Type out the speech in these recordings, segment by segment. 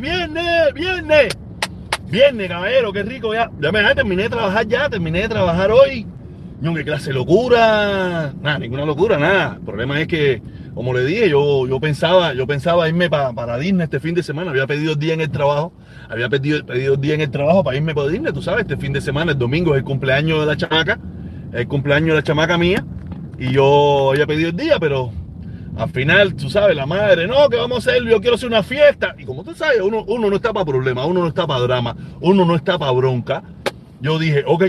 viernes, viernes. Viernes, caballero, qué rico ya. Ya me terminé de trabajar ya, terminé de trabajar hoy. No, qué clase de locura. Nada, ninguna locura, nada. El problema es que, como le dije, yo, yo pensaba, yo pensaba irme para Disney este fin de semana. Había pedido el día en el trabajo. Había pedido, pedido el día en el trabajo para irme para Disney. Tú sabes, este fin de semana, el domingo es el cumpleaños de la chamaca. El cumpleaños de la chamaca mía. Y yo había pedido el día, pero al final, tú sabes, la madre, no, que vamos a hacer, yo quiero hacer una fiesta. Y como tú sabes, uno, uno no está para problemas, uno no está para drama, uno no está para bronca. Yo dije, ok,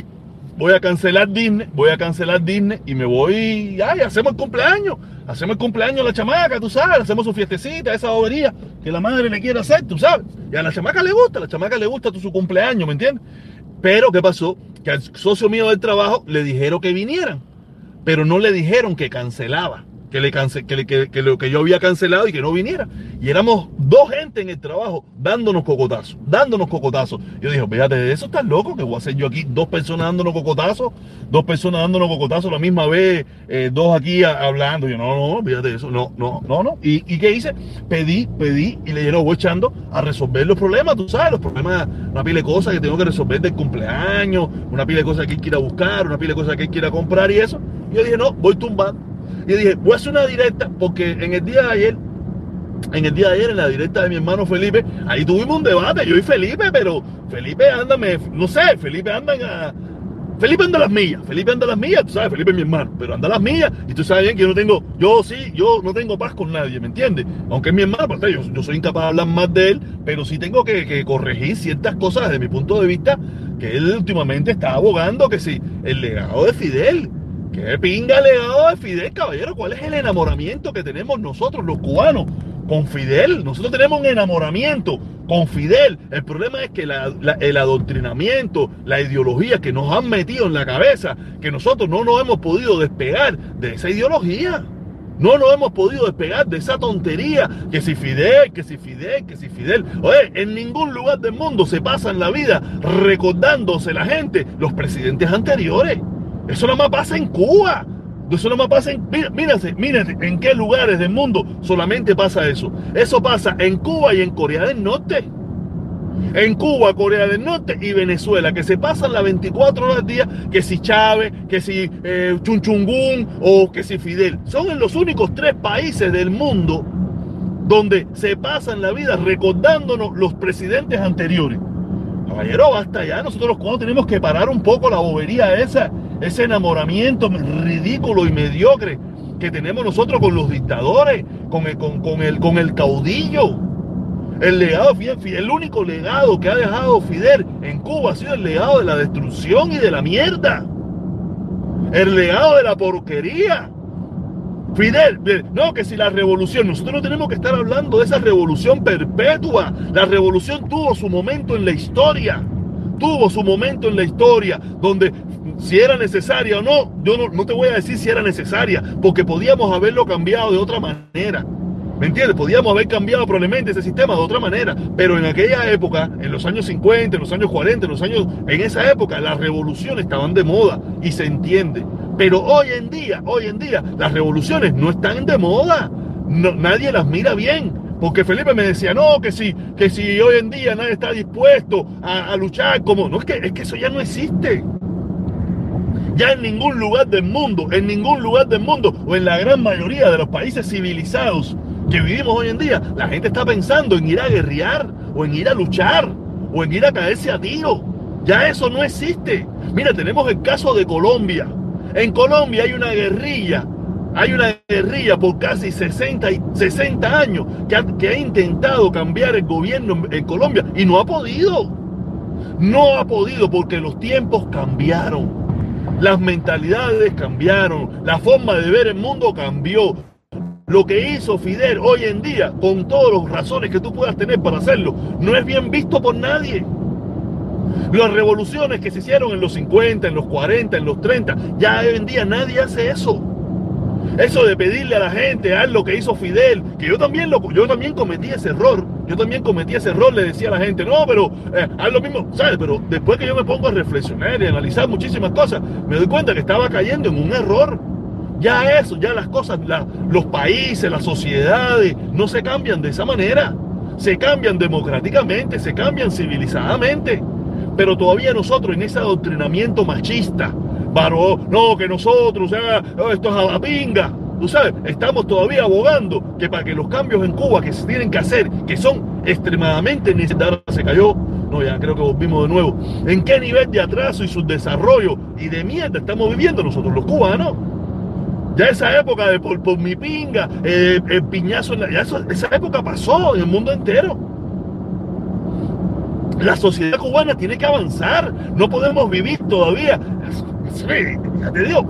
voy a cancelar Disney, voy a cancelar Disney y me voy, ay, hacemos el cumpleaños, hacemos el cumpleaños a la chamaca, tú sabes, hacemos su fiestecita, esa bobería que la madre le quiere hacer, tú sabes. Y a la chamaca le gusta, a la chamaca le gusta su cumpleaños, ¿me entiendes? Pero, ¿qué pasó? Que al socio mío del trabajo le dijeron que vinieran, pero no le dijeron que cancelaba que, le que, que, lo que yo había cancelado y que no viniera. Y éramos dos gente en el trabajo dándonos cocotazos, dándonos cocotazos. Yo dije, fíjate, eso está loco, que voy a hacer yo aquí dos personas dándonos cocotazos, dos personas dándonos cocotazos la misma vez, eh, dos aquí hablando. Yo, no, no, fíjate eso, no, no, no, no. ¿Y, ¿Y, qué hice? Pedí, pedí y le dije, voy echando a resolver los problemas, tú sabes, los problemas, una pila de cosas que tengo que resolver del cumpleaños, una pila de cosas que hay que ir a buscar, una pila de cosas que hay que ir a comprar y eso. Y yo dije, no, voy tumbando y dije, voy a hacer una directa porque en el día de ayer, en el día de ayer, en la directa de mi hermano Felipe, ahí tuvimos un debate, yo y Felipe, pero Felipe anda, no sé, Felipe anda a, Felipe anda las millas, Felipe anda a las millas, tú sabes, Felipe es mi hermano, pero anda a las millas y tú sabes bien que yo no tengo, yo sí, yo no tengo paz con nadie, ¿me entiendes? Aunque es mi hermano, pues, yo, yo soy incapaz de hablar más de él, pero sí tengo que, que, corregir ciertas cosas desde mi punto de vista que él últimamente está abogando que si el legado de Fidel, ¿Qué pinga legado de Fidel, caballero? ¿Cuál es el enamoramiento que tenemos nosotros, los cubanos, con Fidel? Nosotros tenemos un enamoramiento con Fidel. El problema es que el adoctrinamiento, la ideología que nos han metido en la cabeza, que nosotros no nos hemos podido despegar de esa ideología. No nos hemos podido despegar de esa tontería, que si Fidel, que si Fidel, que si Fidel. Oye, en ningún lugar del mundo se pasa la vida recordándose la gente los presidentes anteriores. Eso no más pasa en Cuba. Eso no más pasa en. Mírense, mírense en qué lugares del mundo solamente pasa eso. Eso pasa en Cuba y en Corea del Norte. En Cuba, Corea del Norte y Venezuela, que se pasan las 24 horas al día, que si Chávez, que si eh, Chunchungún o que si Fidel. Son los únicos tres países del mundo donde se pasan la vida recordándonos los presidentes anteriores. Caballero, basta ya. Nosotros cubanos tenemos que parar un poco la bobería esa ese enamoramiento ridículo y mediocre que tenemos nosotros con los dictadores, con el, con, el, con el caudillo. El legado, el único legado que ha dejado Fidel en Cuba ha sido el legado de la destrucción y de la mierda. El legado de la porquería. Fidel, no, que si la revolución, nosotros no tenemos que estar hablando de esa revolución perpetua. La revolución tuvo su momento en la historia. Tuvo su momento en la historia donde si era necesaria o no, yo no, te voy a decir si era necesaria, porque podíamos haberlo cambiado de otra manera. ¿Me entiendes? Podíamos haber cambiado probablemente ese sistema de otra manera, pero en aquella época, en los años 50, en los años 40, en los años, en esa época, las revoluciones estaban de moda y se entiende. Pero hoy en día, hoy en día, las revoluciones no están de moda. nadie las mira bien. Porque Felipe me decía, no, que si, que si hoy en día nadie está dispuesto a, luchar como. No, es que, es que eso ya no existe. Ya en ningún lugar del mundo, en ningún lugar del mundo, o en la gran mayoría de los países civilizados que vivimos hoy en día, la gente está pensando en ir a guerrear, o en ir a luchar, o en ir a caerse a tiro. Ya eso no existe. Mira, tenemos el caso de Colombia. En Colombia hay una guerrilla, hay una guerrilla por casi 60, 60 años que ha, que ha intentado cambiar el gobierno en Colombia y no ha podido. No ha podido porque los tiempos cambiaron. Las mentalidades cambiaron, la forma de ver el mundo cambió. Lo que hizo Fidel hoy en día, con todas las razones que tú puedas tener para hacerlo, no es bien visto por nadie. Las revoluciones que se hicieron en los 50, en los 40, en los 30, ya hoy en día nadie hace eso. Eso de pedirle a la gente, haz lo que hizo Fidel, que yo también, lo, yo también cometí ese error. Yo también cometí ese error, le decía a la gente, no, pero eh, haz lo mismo, ¿sabes? Pero después que yo me pongo a reflexionar y analizar muchísimas cosas, me doy cuenta que estaba cayendo en un error. Ya eso, ya las cosas, los países, las sociedades, no se cambian de esa manera. se cambian democráticamente, se cambian civilizadamente. Pero todavía nosotros en ese adoctrinamiento machista, varón, no, que nosotros, o sea, esto es a la pinga. Tú sabes, estamos todavía abogando que para que los cambios en Cuba que se tienen que hacer, que son extremadamente necesarios, se cayó, no, ya creo que volvimos de nuevo. ¿En qué nivel de atraso y subdesarrollo y de mierda estamos viviendo nosotros los cubanos? Ya esa época de por, por mi pinga, eh, el piñazo, ya esa época pasó en el mundo entero. La sociedad cubana tiene que avanzar. No podemos vivir todavía. Te digo,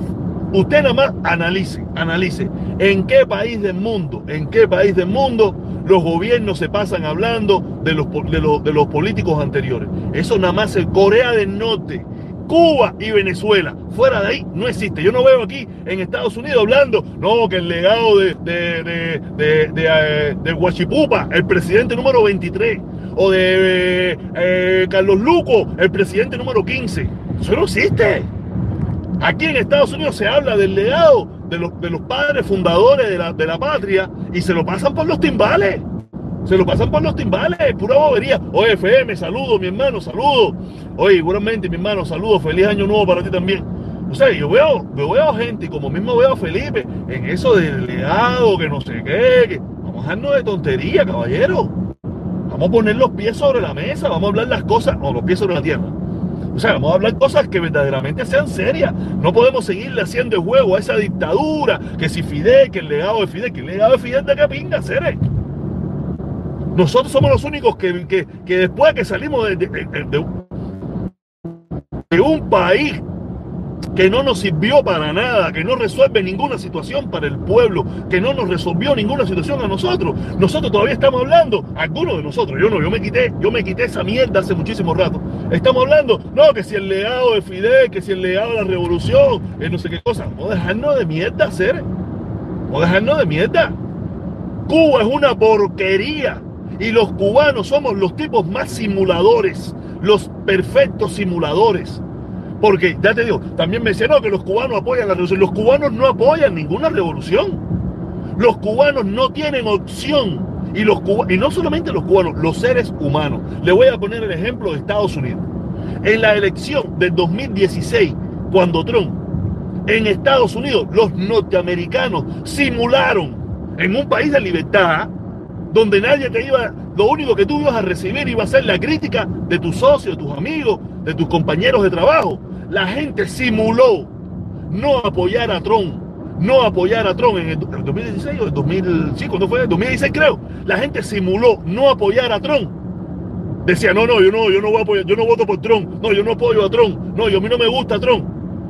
usted nada más analice, analice en qué país del mundo, en qué país del mundo los gobiernos se pasan hablando de los, de los, de los políticos anteriores. Eso nada más es Corea del Norte, Cuba y Venezuela. Fuera de ahí no existe. Yo no veo aquí en Estados Unidos hablando, no, que el legado de, de, de, de, de, de Huachipupa, el presidente número 23, o de eh, Carlos Luco, el presidente número 15. Eso no existe. Aquí en Estados Unidos se habla del legado de los, padres fundadores de la, patria y se lo pasan por los timbales. Se lo pasan por los timbales, pura bobería. Oye, FM, saludo, mi hermano, saludo. Oye, seguramente, mi hermano, saludo. Feliz año nuevo para ti también. O sea, yo veo, yo veo gente, como mismo veo a Felipe, en eso del legado, que no sé qué. Que... Vamos a dejarnos de tontería, caballero. Vamos a poner los pies sobre la mesa, vamos a hablar las cosas, o los pies sobre la tierra. O sea, vamos a hablar cosas que verdaderamente sean serias. No podemos seguirle haciendo juego a esa dictadura, que si Fidel, que el legado de Fidel, que el legado de Fidel de qué pinga, seres. Nosotros somos los únicos que, que, que después que salimos de, de, de, de, un país que no nos sirvió para nada, que no resuelve ninguna situación para el pueblo, que no nos resolvió ninguna situación a nosotros. Nosotros todavía estamos hablando, algunos de nosotros, yo no, yo me quité, yo me quité esa mierda hace muchísimo rato. Estamos hablando, no, que si el legado de Fidel, que si el legado de la revolución, que no sé qué cosa. A dejarnos de mierda hacer. A dejarnos de mierda. Cuba es una porquería. Y los cubanos somos los tipos más simuladores, los perfectos simuladores. Porque, ya te digo, también me decían, que los cubanos apoyan la revolución. Los cubanos no apoyan ninguna revolución. Los cubanos no tienen opción. Y, los y no solamente los cubanos, los seres humanos. Le voy a poner el ejemplo de Estados Unidos. En la elección del 2016, cuando Trump, en Estados Unidos, los norteamericanos simularon en un país de libertad, donde nadie te iba, lo único que tú ibas a recibir iba a ser la crítica de tus socios, de tus amigos, de tus compañeros de trabajo. La gente simuló no apoyar a Trump, no apoyar a Trump en el 2016 o el 2005, ¿cuándo fue? El 2016 creo. La gente simuló no apoyar a Trump. Decía, no, no, yo no, yo no voy a apoyar, yo no voto por Trump, no, yo no apoyo a Trump, no, yo a mí no me gusta Trump.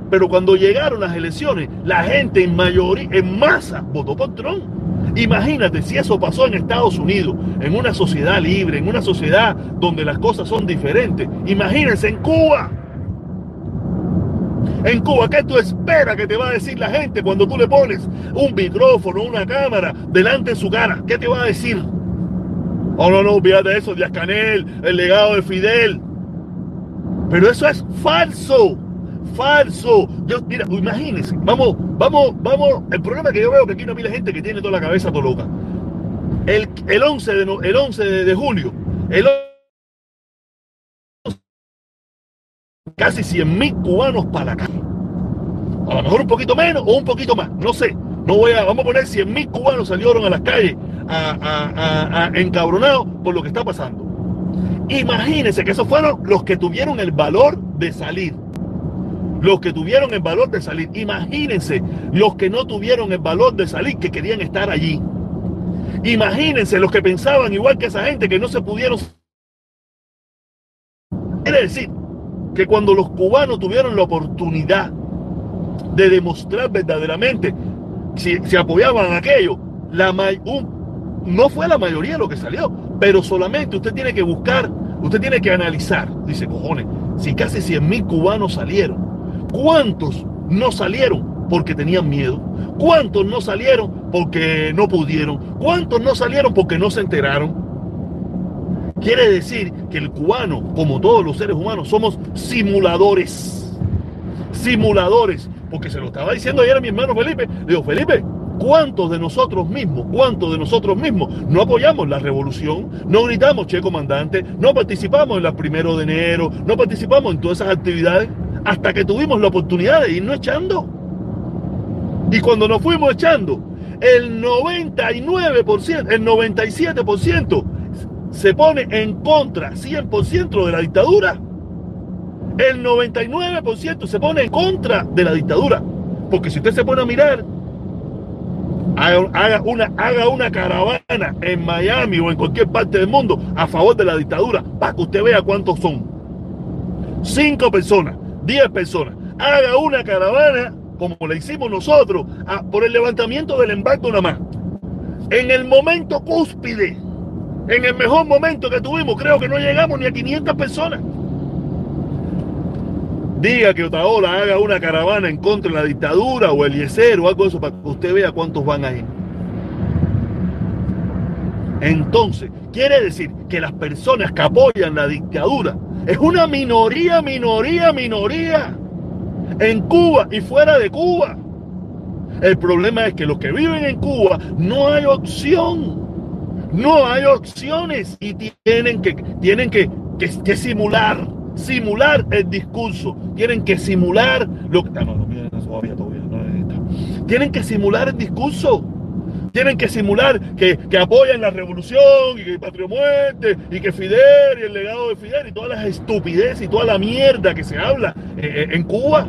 Pero cuando llegaron las elecciones, la gente en mayoría, en masa, votó por Trump. Imagínate si eso pasó en Estados Unidos, en una sociedad libre, en una sociedad donde las cosas son diferentes. Imagínense en Cuba. En Cuba, ¿qué tú esperas que te va a decir la gente cuando tú le pones un micrófono, una cámara delante de su cara? ¿Qué te va a decir? Oh, no, no, olvídate eso, Díaz Canel, el legado de Fidel. Pero eso es falso falso. Yo, mira, imagínense, vamos, vamos, vamos. El problema que yo veo que aquí no la gente que tiene toda la cabeza todo loca. El, el 11 de, el 11 de, julio, el casi 100 mil cubanos para la calle. A lo mejor un poquito menos o un poquito más, no sé. No voy a, vamos a poner 100 mil cubanos salieron a las calles a, a encabronados por lo que está pasando. Imagínense que esos fueron los que tuvieron el valor de salir los que tuvieron el valor de salir. Imagínense los que no tuvieron el valor de salir, que querían estar allí. Imagínense los que pensaban igual que esa gente, que no se pudieron... Quiere decir que cuando los cubanos tuvieron la oportunidad de demostrar verdaderamente si, si apoyaban aquello, la un, no fue la mayoría lo que salió, pero solamente usted tiene que buscar, usted tiene que analizar, dice cojones, si casi 100 mil cubanos salieron, ¿Cuántos no salieron porque tenían miedo? ¿Cuántos no salieron porque no pudieron? ¿Cuántos no salieron porque no se enteraron? Quiere decir que el cubano, como todos los seres humanos, somos simuladores. Simuladores. Porque se lo estaba diciendo ayer a mi hermano Felipe. Le digo, Felipe, ¿Cuántos de nosotros mismos, cuántos de nosotros mismos no apoyamos la revolución? No gritamos, che comandante, no participamos en la primero de enero, no participamos en todas esas actividades hasta que tuvimos la oportunidad de irnos echando. Y cuando nos fuimos echando, el 99%, el 97% se pone en contra 100% de la dictadura. El 99% se pone en contra de la dictadura. Porque si usted se pone a mirar, haga una, haga una caravana en Miami o en cualquier parte del mundo a favor de la dictadura, para que usted vea cuántos son. Cinco personas, diez personas. Haga una caravana como la hicimos nosotros, por el levantamiento del embargo nada más. En el momento cúspide, en el mejor momento que tuvimos, creo que no llegamos ni a 500 personas. Diga que Otaola haga una caravana en contra de la dictadura o el Eliezer o algo de eso para que usted vea cuántos van ahí. Entonces, quiere decir que las personas que apoyan la dictadura es una minoría, minoría, minoría en Cuba y fuera de Cuba. El problema es que los que viven en Cuba no hay opción. No hay opciones y tienen que, tienen que, que, simular, simular el discurso. Tienen que simular lo que... Ah, no, no, todavía, todavía, no, tienen que simular el discurso. Tienen que simular que, que apoyan la revolución y que Patria Muerte y que Fidel y el legado de Fidel y todas las estupideces y toda la mierda que se habla eh, eh, en Cuba.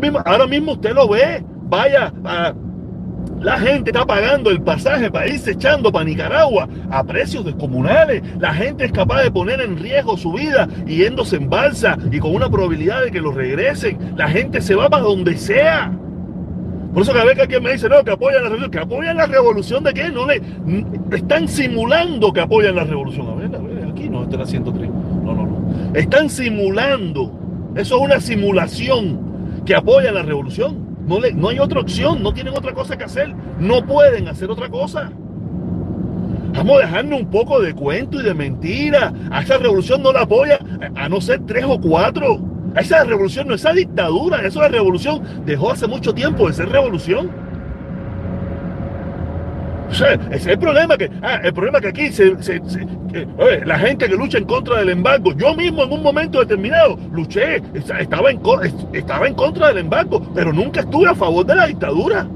Mismo, ahora mismo usted lo ve. Vaya, la gente está pagando el pasaje para irse echando para Nicaragua a precios descomunales. La gente es capaz de poner en riesgo su vida yéndose en balsa y con una probabilidad de que lo regresen. La gente se va para donde sea. Por eso cada vez que alguien me dice, no, que apoyan la revolución, que apoyan la revolución de qué, no le están simulando que apoyan la revolución. A ver, a ver, aquí no, está la 103. No, no, no. Están simulando. Eso es una simulación que apoya la revolución. No, le, no hay otra opción, no tienen otra cosa que hacer. No pueden hacer otra cosa. Vamos a dejarnos un poco de cuento y de mentira. A esa revolución no la apoya, a no ser tres o cuatro. Esa revolución no, esa dictadura, eso es revolución. Dejó hace mucho tiempo de ser revolución. Ese es el problema que, ah, el problema que aquí la gente que lucha en contra del embargo, yo mismo en un momento determinado luché, estaba en, estaba en contra del embargo, pero nunca estuve a favor de la dictadura.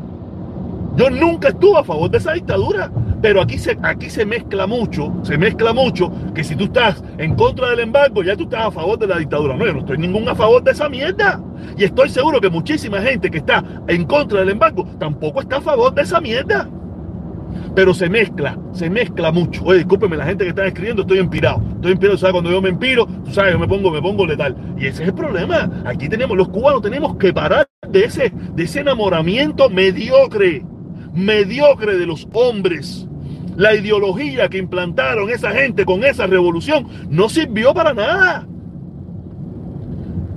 Yo nunca estuve a favor de esa dictadura. Pero aquí se, aquí se mezcla mucho, se mezcla mucho que si tú estás en contra del embargo, ya tú estás a favor de la dictadura. No, yo no estoy ningún a favor de esa mierda. Y estoy seguro que muchísima gente que está en contra del embargo tampoco está a favor de esa mierda. Pero se mezcla, se mezcla mucho. Oye, discúlpeme, la gente que está escribiendo, estoy empirado. Estoy empirado, ¿sabes? Cuando yo me empiro, tú sabes, yo me pongo, me pongo letal. Y ese es el problema. Aquí tenemos, los cubanos tenemos que parar de ese, de ese enamoramiento mediocre mediocre de los hombres. La ideología que implantaron esa gente con esa revolución no sirvió para nada.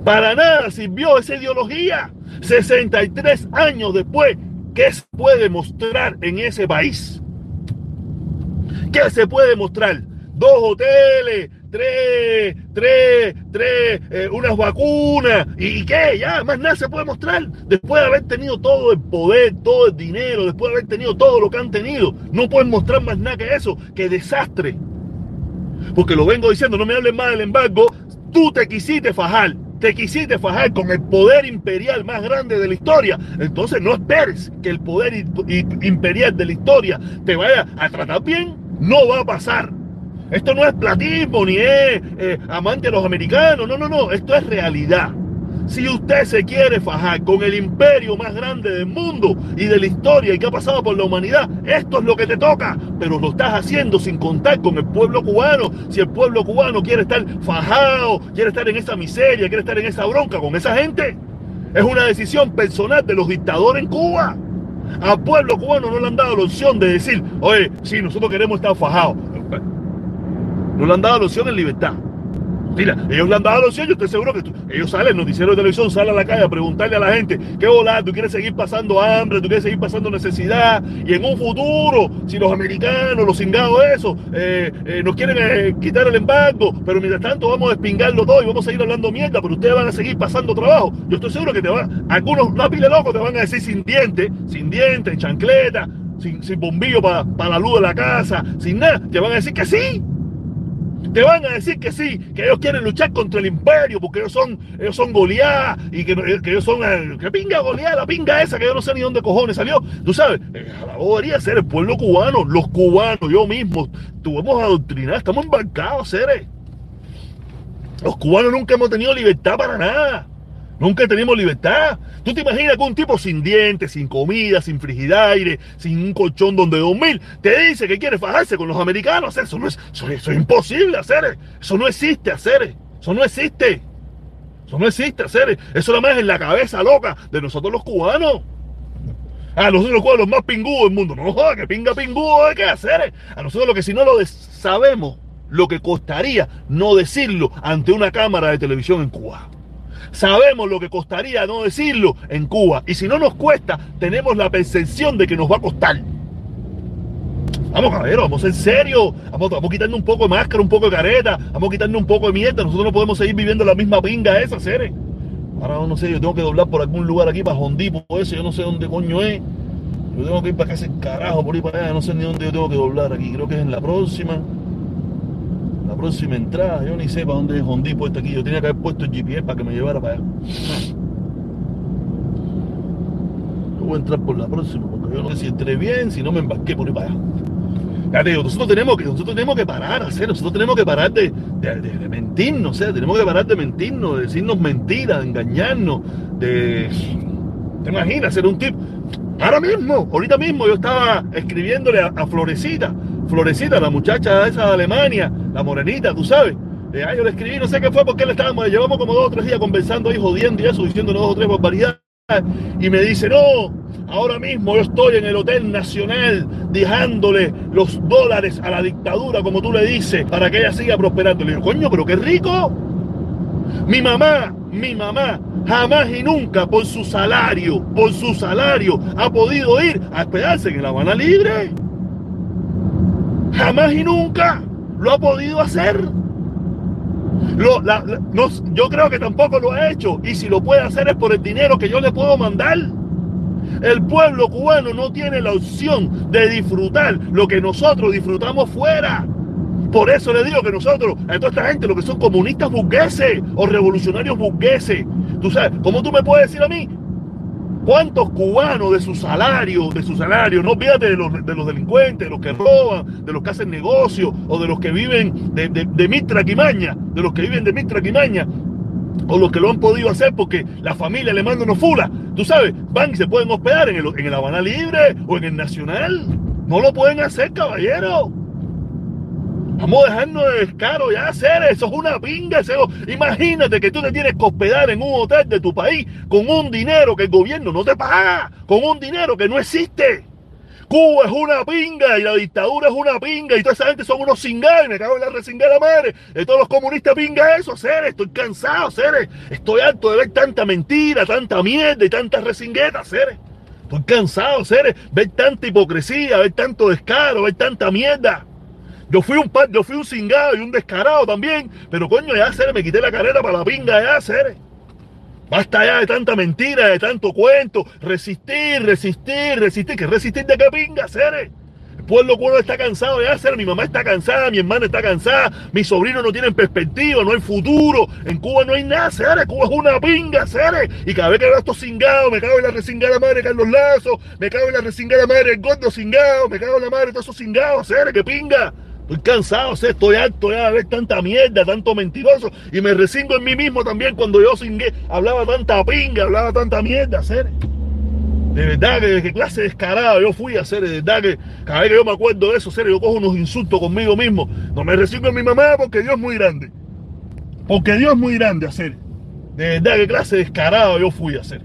Para nada sirvió esa ideología. 63 años después, ¿qué se puede mostrar en ese país? ¿Qué se puede mostrar? Dos hoteles, tres, tres, tres, eh, unas vacunas, ¿y qué? Ya, más nada se puede mostrar. Después de haber tenido todo el poder, todo el dinero, después de haber tenido todo lo que han tenido, no pueden mostrar más nada que eso, que desastre. Porque lo vengo diciendo, no me hablen más del embargo, tú te quisiste fajar, te quisiste fajar con el poder imperial más grande de la historia, entonces no esperes que el poder imperial de la historia te vaya a tratar bien, no va a pasar. Esto no es platismo ni es eh, amante de los americanos. No, no, no. Esto es realidad. Si usted se quiere fajar con el imperio más grande del mundo y de la historia y que ha pasado por la humanidad, esto es lo que te toca. Pero lo estás haciendo sin contar con el pueblo cubano. Si el pueblo cubano quiere estar fajado, quiere estar en esa miseria, quiere estar en esa bronca con esa gente, es una decisión personal de los dictadores en Cuba. Al pueblo cubano no le han dado la opción de decir, oye, si nosotros queremos estar fajados. No le han dado la opción en libertad. Mira, ellos le han dado los yo estoy seguro que ellos salen, noticiero de televisión, salen a la calle a preguntarle a la gente, ¿qué volá? ¿Tú quieres seguir pasando hambre? ¿Tú quieres seguir pasando necesidad? Y en un futuro, si los americanos, los cingados, eso, eh, eh, nos quieren eh, quitar el embargo, pero mientras tanto vamos a espingarlo todo y vamos a seguir hablando mierda, pero ustedes van a seguir pasando trabajo. Yo estoy seguro que te van, algunos, no pile locos, te van a decir sin dientes, sin dientes, chancleta, sin, sin bombillo para la luz de la casa, sin nada, te van a decir que sí te van a decir que sí, que ellos quieren luchar contra el imperio, porque ellos son, ellos son Goliat y que, ellos son, eh, que pinga Goliat, la pinga esa, que yo no sé ni dónde cojones salió. Tú sabes, eh, la debería ser el pueblo cubano, los cubanos, yo mismo, tuvimos adoctrinar, estamos embarcados, seres. Los cubanos nunca hemos tenido libertad para nada. Nunca tenemos libertad. ¿Tú te imaginas que un tipo sin dientes, sin comida, sin frigidaire, sin un colchón donde dormir, te dice que quiere fajarse con los americanos? Eso no es, eso, es imposible hacer. Eso no existe hacer. Eso no existe. Eso no existe hacer. Eso nada más es en la cabeza loca de nosotros los cubanos. A nosotros los cubanos los más pingudos del mundo. No joda, que pinga pingudo hay que hacer. A nosotros lo que si no lo sabemos, lo que costaría no decirlo ante una cámara de televisión en Cuba. Sabemos lo que costaría no decirlo en Cuba. Y si no nos cuesta, tenemos la percepción de que nos va a costar. Vamos, ver, vamos en serio. Vamos, vamos quitando un poco de máscara, un poco de careta. Vamos quitando un poco de mierda. Nosotros no podemos seguir viviendo la misma pinga esa, seres. Ahora no sé, yo tengo que doblar por algún lugar aquí para Hondipo, eso. Yo no sé dónde coño es. Yo tengo que ir para acá, ese carajo, por ahí para allá. No sé ni dónde yo tengo que doblar aquí. Creo que es en la próxima la próxima entrada, yo ni sé para dónde es Hondi puesto aquí. Yo tenía que haber puesto el GPS para que me llevara para allá. Yo voy a entrar por la próxima, porque yo no sé si entré bien, si no me embarqué por ahí para allá. Ya te digo, nosotros tenemos que, nosotros tenemos que parar, hacer, nosotros tenemos que parar de, de, mentirnos, o sea, tenemos que parar de mentirnos, de decirnos mentiras, de engañarnos, de. ¿Te imaginas ser un tipo? Ahora mismo, ahorita mismo yo estaba escribiéndole a Florecita Florecita, la muchacha esa de Alemania, la morenita, tú sabes. Eh, yo le escribí, no sé qué fue, porque le estábamos, llevamos como dos o tres días conversando ahí, jodiendo y eso, diciendo dos o tres barbaridades. Y me dice, no, ahora mismo yo estoy en el Hotel Nacional dejándole los dólares a la dictadura, como tú le dices, para que ella siga prosperando. Le digo, coño, pero qué rico. Mi mamá, mi mamá, jamás y nunca por su salario, por su salario, ha podido ir a esperarse en La Habana Libre. Jamás y nunca lo ha podido hacer. yo creo que tampoco lo ha hecho. Y si lo puede hacer es por el dinero que yo le puedo mandar. El pueblo cubano no tiene la opción de disfrutar lo que nosotros disfrutamos fuera. Por eso le digo que nosotros, a toda esta gente, lo que son comunistas burgueses o revolucionarios burgueses, tú sabes, ¿cómo tú me puedes decir a mí ¿Cuántos cubanos de su salario, de su salario, no olvídate de los, de los delincuentes, de los que roban, de los que hacen negocio o de los que viven de, de, de de los que viven de Mitra Quimaña, o los que lo han podido hacer porque la familia le manda unos fulas, tú sabes, van y se pueden hospedar en el, en el Habana Libre o en el Nacional. No lo pueden hacer, caballero. Vamos a dejarnos de descaro ya hacer eso, es una pinga. Eso. Imagínate que tú te tienes que hospedar en un hotel de tu país con un dinero que el gobierno no te paga, con un dinero que no existe. Cuba es una pinga y la dictadura es una pinga y toda esa gente son unos cingados y me cago en la resingada madre de todos los comunistas pinga eso, seres. Estoy cansado, seres. Estoy harto de ver tanta mentira, tanta mierda y tantas resinguetas, seres. Estoy cansado, seres. Ver tanta hipocresía, ver tanto descaro, ver tanta mierda. Yo fui un yo fui un cingado y un descarado también, pero coño, ya hacer, me quité la carrera para la pinga, ya hacer. Basta ya de tanta mentira, de tanto cuento. Resistir, resistir, resistir. ¿Qué resistir de qué pinga, hacer? El pueblo cubano está cansado de hacer. Mi mamá está cansada, mi hermana está cansada, mis sobrinos no tienen perspectiva, no hay futuro. En Cuba no hay nada, hacer. Cuba es una pinga, hacer. Y cada vez que veo estos cingados, me cago en la resingada madre Carlos Lazo, me cago en la resingada madre del gordo cingado, me cago en la madre de todos esos cingados, hacer. ¡Qué pinga! Estoy cansado, estoy harto ya de ver tanta mierda, tanto mentiroso. Y me resingo en mí mismo también cuando yo singué, hablaba tanta pinga, hablaba tanta mierda, hacer. De verdad que qué clase descarado yo fui a hacer, de verdad que cada vez que yo me acuerdo de eso, hacer, yo cojo unos insultos conmigo mismo. No me resingo en mi mamá porque Dios es muy grande. Porque Dios es muy grande hacer. De verdad qué clase descarado yo fui a hacer.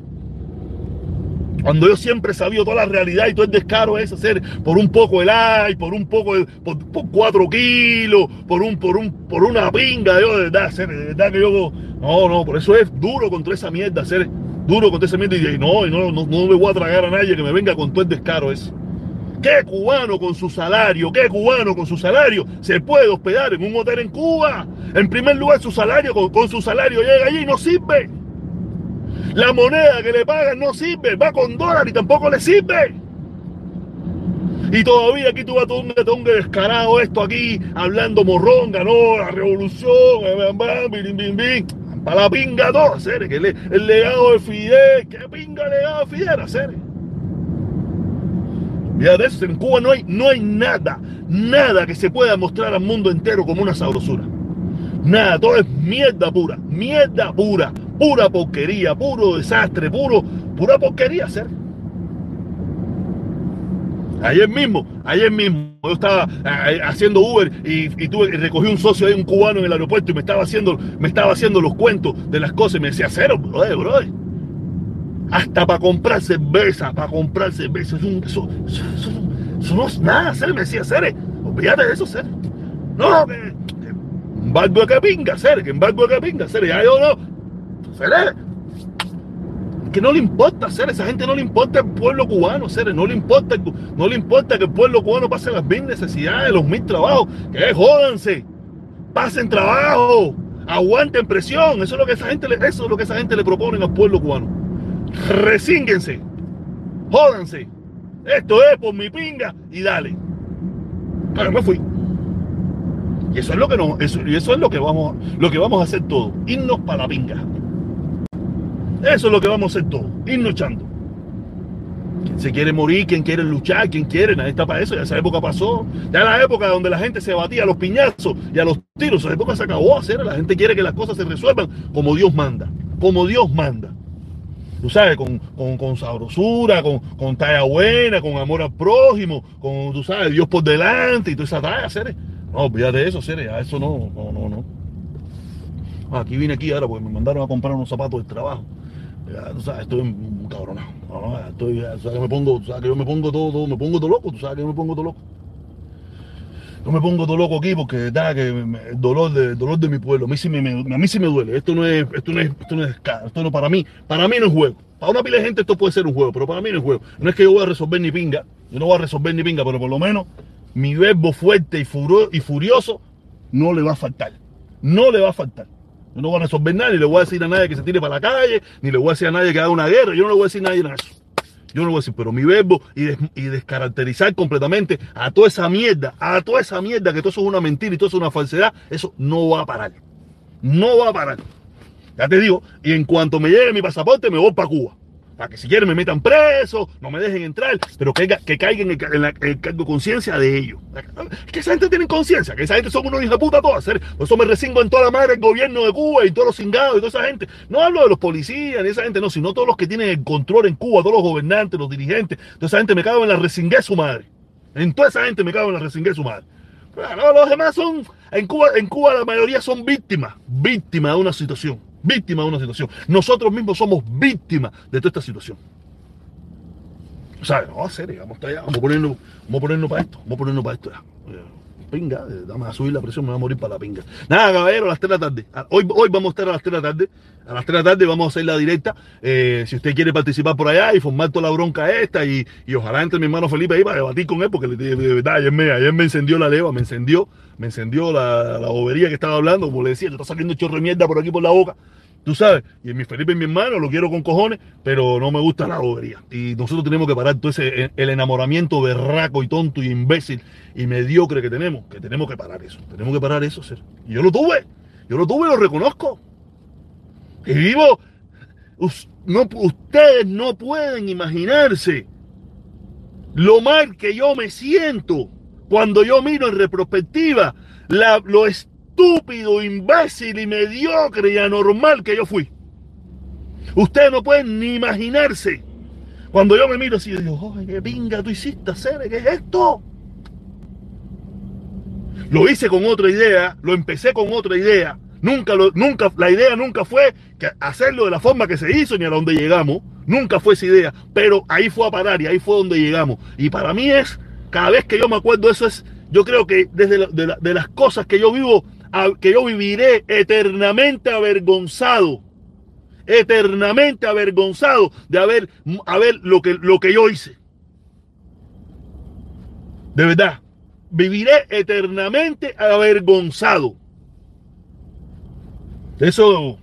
Cuando yo siempre he sabido toda la realidad y todo el descaro es hacer por un poco el ay, por un poco, de, por, cuatro kilos, por un, por un, por una pinga, yo de verdad, hacer, de verdad que yo, no, no, por eso es duro contra esa mierda, hacer duro contra esa mierda y, no, no, no, no me voy a tragar a nadie que me venga con todo el descaro ese. ¿Qué cubano con su salario, qué cubano con su salario se puede hospedar en un hotel en Cuba? En primer lugar, su salario, con, con su salario llega allí y no sirve. La moneda que le pagan no sirve, va con dólar y tampoco le sirve. Y todavía aquí tú vas todo un descarado esto aquí, hablando morronga, no, la revolución, bim, para la pinga todo, hacer, que el, legado de Fidel, que pinga legado de Fidel, hacer. Mira, de eso en Cuba no hay, no hay nada, nada que se pueda mostrar al mundo entero como una sabrosura. Nada, todo es mierda pura, mierda pura pura porquería, puro desastre, puro, pura porquería hacer. Ayer mismo, ayer mismo, yo estaba eh, haciendo Uber y, tuve, recogí un socio ahí, un cubano en el aeropuerto y me estaba haciendo, me estaba haciendo los cuentos de las cosas y me decía, cero, bro, bro. Hasta para comprar cerveza, para comprar cerveza, eso, eso, no es nada, hacer, me decía, Cere, olvídate de eso, Cere. No, que, que un barco de pinga, Cere, que un barco de pinga, Cere, ya yo no, que no le importa hacer, esa gente no le importa el pueblo cubano, hacer, no le importa, no le importa que el pueblo cubano pase las mil necesidades, los mil trabajos, que jódanse, pasen trabajo, aguanten presión, eso es lo que esa gente le, eso es lo que esa gente le propone al pueblo cubano. Resínguense, jódanse, esto es por mi pinga y dale. Pero me fui. Y eso es lo que no, eso, y eso es lo que vamos, lo que vamos a hacer todos, irnos para la pinga. Eso es lo que vamos a hacer todos, ir luchando. Quien se quiere morir, quien quiere luchar, quien quiere, nadie está para eso, ya esa época pasó. Ya la época donde la gente se batía a los piñazos y a los tiros, esa época se acabó hacer, la gente quiere que las cosas se resuelvan como Dios manda, como Dios manda. Tú sabes, con, con, sabrosura, con, con talla buena, con amor al prójimo, con, tú sabes, Dios por delante y toda esa talla, seres. No, olvídate de eso, seres, a eso no, no, no, no. Aquí vine aquí ahora porque me mandaron a comprar unos zapatos de trabajo tú sabes, estoy un cabronado. estoy, sabes que me pongo, sabes que yo me pongo todo, me pongo todo loco, tú sabes que yo me pongo todo loco. Yo me pongo todo loco aquí porque da que el dolor de, dolor de mi pueblo, a mí sí me, a mí sí me duele. Esto no es, esto no es, esto no es, esto no para mí, para mí no es juego. Para una pila de gente esto puede ser un juego, pero para mí no es juego. No es que yo voy a resolver ni pinga, yo no voy a resolver ni pinga, pero por lo menos mi verbo fuerte y, y furioso no le va a faltar. No le va a faltar. Yo no voy a resolver nada, ni le voy a decir a nadie que se tire para la calle, ni le voy a decir a nadie que haga una guerra. Yo no le voy a decir a nadie nada. Yo no le voy a decir, pero mi verbo y, descaracterizar completamente a toda esa mierda, a toda esa mierda, que todo eso es una mentira y todo eso es una falsedad, eso no va a parar. No va a parar. Ya te digo, y en cuanto me llegue mi pasaporte, me voy para Cuba para que si quieren me metan preso, no me dejen entrar, pero que, que caigan en, el, de conciencia de ellos. Que esa gente tiene conciencia, que esa gente son unos hijos de puta todos. Por eso me resingo en toda la madre el gobierno de Cuba y todos los cingados y toda esa gente. No hablo de los policías ni esa gente, no, sino todos los que tienen el control en Cuba, todos los gobernantes, los dirigentes. Toda esa gente me cago en la resingué su madre. En toda esa gente me cago en la resingué su madre. Pero los demás son, en Cuba, en Cuba la mayoría son víctimas, víctimas de una situación víctima de una situación. Nosotros mismos somos víctimas de toda esta situación. O sea, no, serio, vamos allá, vamos a ponernos, vamos a ponernos para esto, vamos a ponernos para esto ya. Pinga, vamos a subir la presión, me voy a morir para la pinga. Nada, caballero, a las 3 de la tarde. Hoy, hoy vamos a estar a las 3 de la tarde. A las 3 de la tarde vamos a hacer la directa. Eh, si usted quiere participar por allá y formar toda la bronca esta, y, y ojalá entre mi hermano Felipe ahí para debatir con él, porque de, verdad, ayer me, ayer me encendió la leva, me encendió, me encendió la, la bobería que estaba hablando, como le decía, le está saliendo chorro de mierda por aquí por la boca. Tú sabes, y mi Felipe y mi hermano lo quiero con cojones, pero no me gusta la bobería. Y nosotros tenemos que parar todo ese el enamoramiento berraco y tonto y imbécil y mediocre que tenemos, que tenemos que parar eso. Tenemos que parar eso, ser. Y yo lo tuve, yo lo tuve lo reconozco. Y vivo, ustedes no pueden imaginarse lo mal que yo me siento cuando yo miro en retrospectiva la, lo estúpido, imbécil y mediocre y anormal que yo fui. Ustedes no pueden ni imaginarse. Cuando yo me miro así, digo, qué pinga tú hiciste, hacer, ¿qué es esto? Lo hice con otra idea, lo empecé con otra idea. Nunca, nunca, la idea nunca fue hacerlo de la forma que se hizo ni a donde llegamos. nunca fue esa idea, pero ahí fue a parar y ahí fue donde llegamos. Y para mí es, cada vez que yo me acuerdo eso es, yo creo que desde de, las cosas que yo vivo, que yo viviré eternamente avergonzado, eternamente avergonzado de haber, haber lo, que, lo que yo hice. De verdad, viviré eternamente avergonzado. De eso,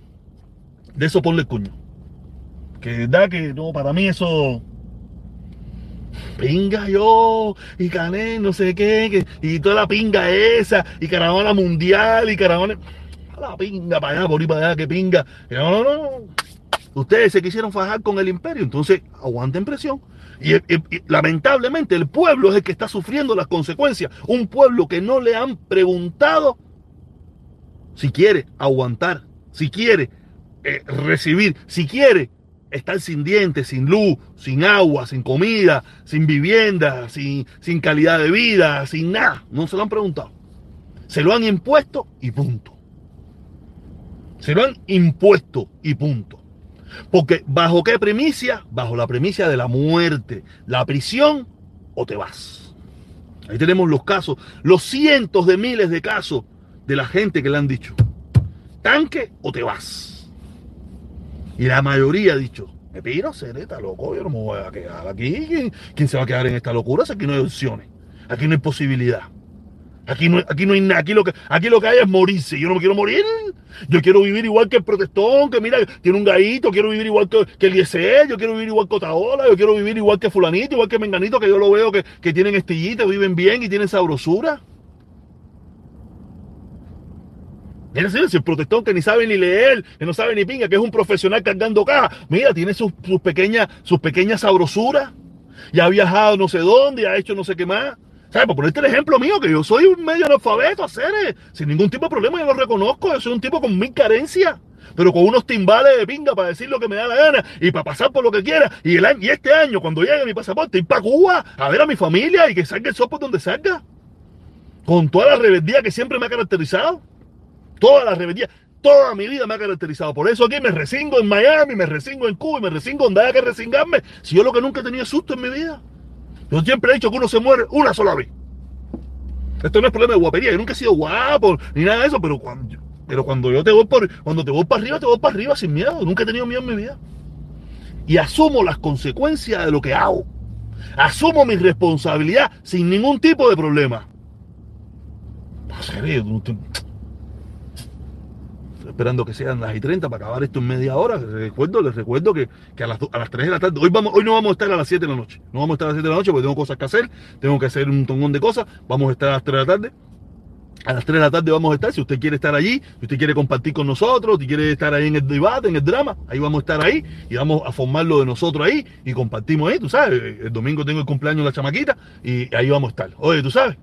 de eso ponle el cuño. Que verdad que no, para mí eso. Pinga yo, y gané no sé qué, y toda la pinga esa, y caravana mundial, y caravana. La pinga para allá, por ahí para allá, que pinga. No, no, no. Ustedes se quisieron fajar con el imperio, entonces aguanten presión. Y, lamentablemente el pueblo es el que está sufriendo las consecuencias. Un pueblo que no le han preguntado si quiere aguantar, si quiere eh, recibir, si quiere estar sin dientes, sin luz, sin agua, sin comida, sin vivienda, sin, calidad de vida, sin nada. No se lo han preguntado. Se lo han impuesto y punto. Se lo han impuesto y punto. Porque bajo qué premicia? Bajo la premicia de la muerte, la prisión o te vas. Ahí tenemos los casos, los cientos de miles de casos de la gente que le han dicho, tanque o te vas. Y la mayoría ha dicho, me piro, sereta, loco, yo no me voy a quedar aquí. ¿Quién, se va a quedar en esta locura? Aquí no hay opciones, aquí no hay posibilidad. Aquí no, aquí no hay nada, aquí lo, que, aquí lo que hay es morirse. Yo no me quiero morir. Yo quiero vivir igual que el protestón, que mira, tiene un gallito, quiero vivir igual que, que el ISE, yo quiero vivir igual que Otaola, yo quiero vivir igual que fulanito, igual que Menganito, que yo lo veo que, que tienen estillitas, viven bien y tienen sabrosura. Mira, si el protestón que ni sabe ni leer, que no sabe ni pinga, que es un profesional cargando caja, mira, tiene sus, sus pequeñas, sus pequeñas sabrosuras. Y ha viajado no sé dónde, ha hecho no sé qué más. ¿Sabes? Por ponerte el ejemplo mío, que yo soy un medio analfabeto, hacer sin ningún tipo de problema, yo lo reconozco, yo soy un tipo con mil carencias pero con unos timbales de pinga para decir lo que me da la gana y para pasar por lo que quiera. Y, el y este año, cuando llegue mi pasaporte, ir para Cuba a ver a mi familia y que salga el sopo donde salga. Con toda la rebeldía que siempre me ha caracterizado. Toda la rebeldía. Toda mi vida me ha caracterizado. Por eso aquí me resingo en Miami, me resingo en Cuba y me resingo donde haya que resingarme. Si yo lo que nunca he tenido susto en mi vida. Yo siempre he dicho que uno se muere una sola vez. Esto no es problema de guapería. Yo nunca he sido guapo ni nada de eso, pero cuando, pero cuando yo te voy por, cuando te voy para arriba, te voy para arriba sin miedo. Nunca he tenido miedo en mi vida. Y asumo las consecuencias de lo que hago. Asumo mi responsabilidad sin ningún tipo de problema. No sé, esperando que sean las y 30 para acabar esto en media hora. Les recuerdo, les recuerdo que, a, las, a las 3 de la tarde, hoy, vamos, hoy no vamos a estar a las 7 de la noche. No vamos a estar a las 7 de la noche porque tengo cosas que hacer, tengo que hacer un tongón de cosas. Vamos a estar a las 3 de la tarde. A las 3 de la tarde vamos a estar. Si usted quiere estar allí, si usted quiere compartir con nosotros, si quiere estar ahí en el debate, en el drama, ahí vamos a estar ahí y vamos a formarlo de nosotros ahí y compartimos ahí. Tú sabes, el domingo tengo el cumpleaños de la chamaquita y ahí vamos a estar. Oye, tú sabes.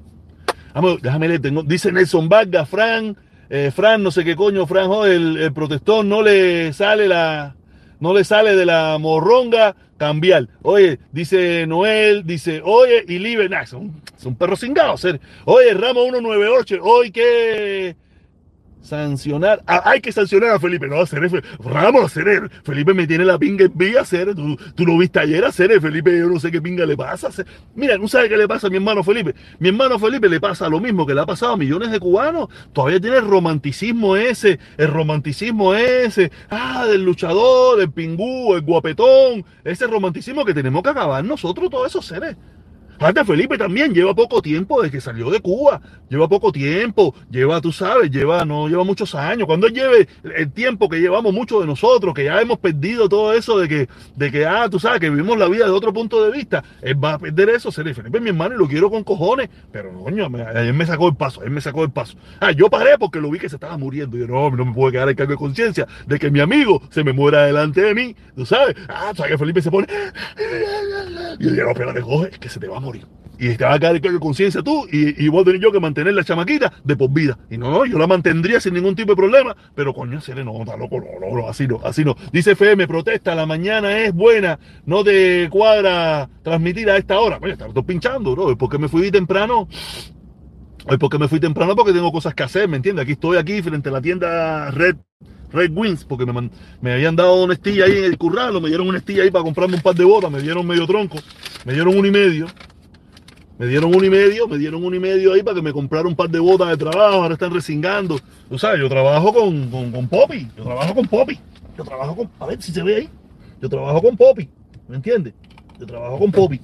Déjame leer, tengo, dice Nelson Vargas, Frank. Eh, Fran, no sé qué coño, Fran, el, el protestón no le sale la, no le sale de la morronga cambiar. Oye, dice Noel, dice, oye, y Libre, nah, son, perros cingados. Oye, Ramos 198, hoy que sancionar. Hay que sancionar a Felipe. No, hacer Ramos, hacer Felipe me tiene la pinga en vía, hacer tú, tú lo viste ayer, hacer Felipe, yo no sé qué pinga le pasa. Mira, no sabe qué le pasa a mi hermano Felipe. Mi hermano Felipe le pasa lo mismo que le ha pasado a millones de cubanos. Todavía tiene el romanticismo ese, el romanticismo ese, ah, del luchador, el pingú, el guapetón, ese romanticismo que tenemos que acabar nosotros, todos esos seres. Aparte, Felipe también lleva poco tiempo desde que salió de Cuba. Lleva poco tiempo, lleva, tú sabes, lleva, no lleva muchos años. Cuando lleve el tiempo que llevamos muchos de nosotros, que ya hemos perdido todo eso de que, de que, ah, tú sabes, que vivimos la vida de otro punto de vista, él va a perder eso. Felipe es mi hermano y lo quiero con cojones. Pero, coño, él me sacó el paso, él me sacó el paso. Ah, yo paré porque lo vi que se estaba muriendo. Y yo, no, no me puedo quedar en cargo de conciencia de que mi amigo se me muera delante de mí. Tú sabes, ah, tú sabes que Felipe se pone. Y yo no, espérate, coge, es que se te va a morir y te va a caer conciencia tú y, y vos tenés yo que mantener la chamaquita de por vida. Y no, no, yo la mantendría sin ningún tipo de problema, pero coño, se le nota, loco, no, no, así no, así no. Dice FM, protesta, la mañana es buena, no te cuadra transmitir a esta hora. Estar todo pinchando, ¿no? ¿Por qué me fui temprano? Hoy porque me fui temprano porque tengo cosas que hacer, ¿me entiendes? Aquí estoy aquí frente a la tienda Red Red Wings, porque me, me habían dado una estilla ahí en el curralo, me dieron una estilla ahí para comprarme un par de botas, me dieron medio tronco, me dieron uno y medio. Me dieron uno y medio, me dieron uno y medio ahí para que me comprara un par de botas de trabajo, ahora están resingando. Tú sabes, yo trabajo con, con, con Poppy, yo trabajo con Poppy, yo trabajo con, a ver si se ve ahí, yo trabajo con Poppy, ¿me entiendes? Yo trabajo con Poppy.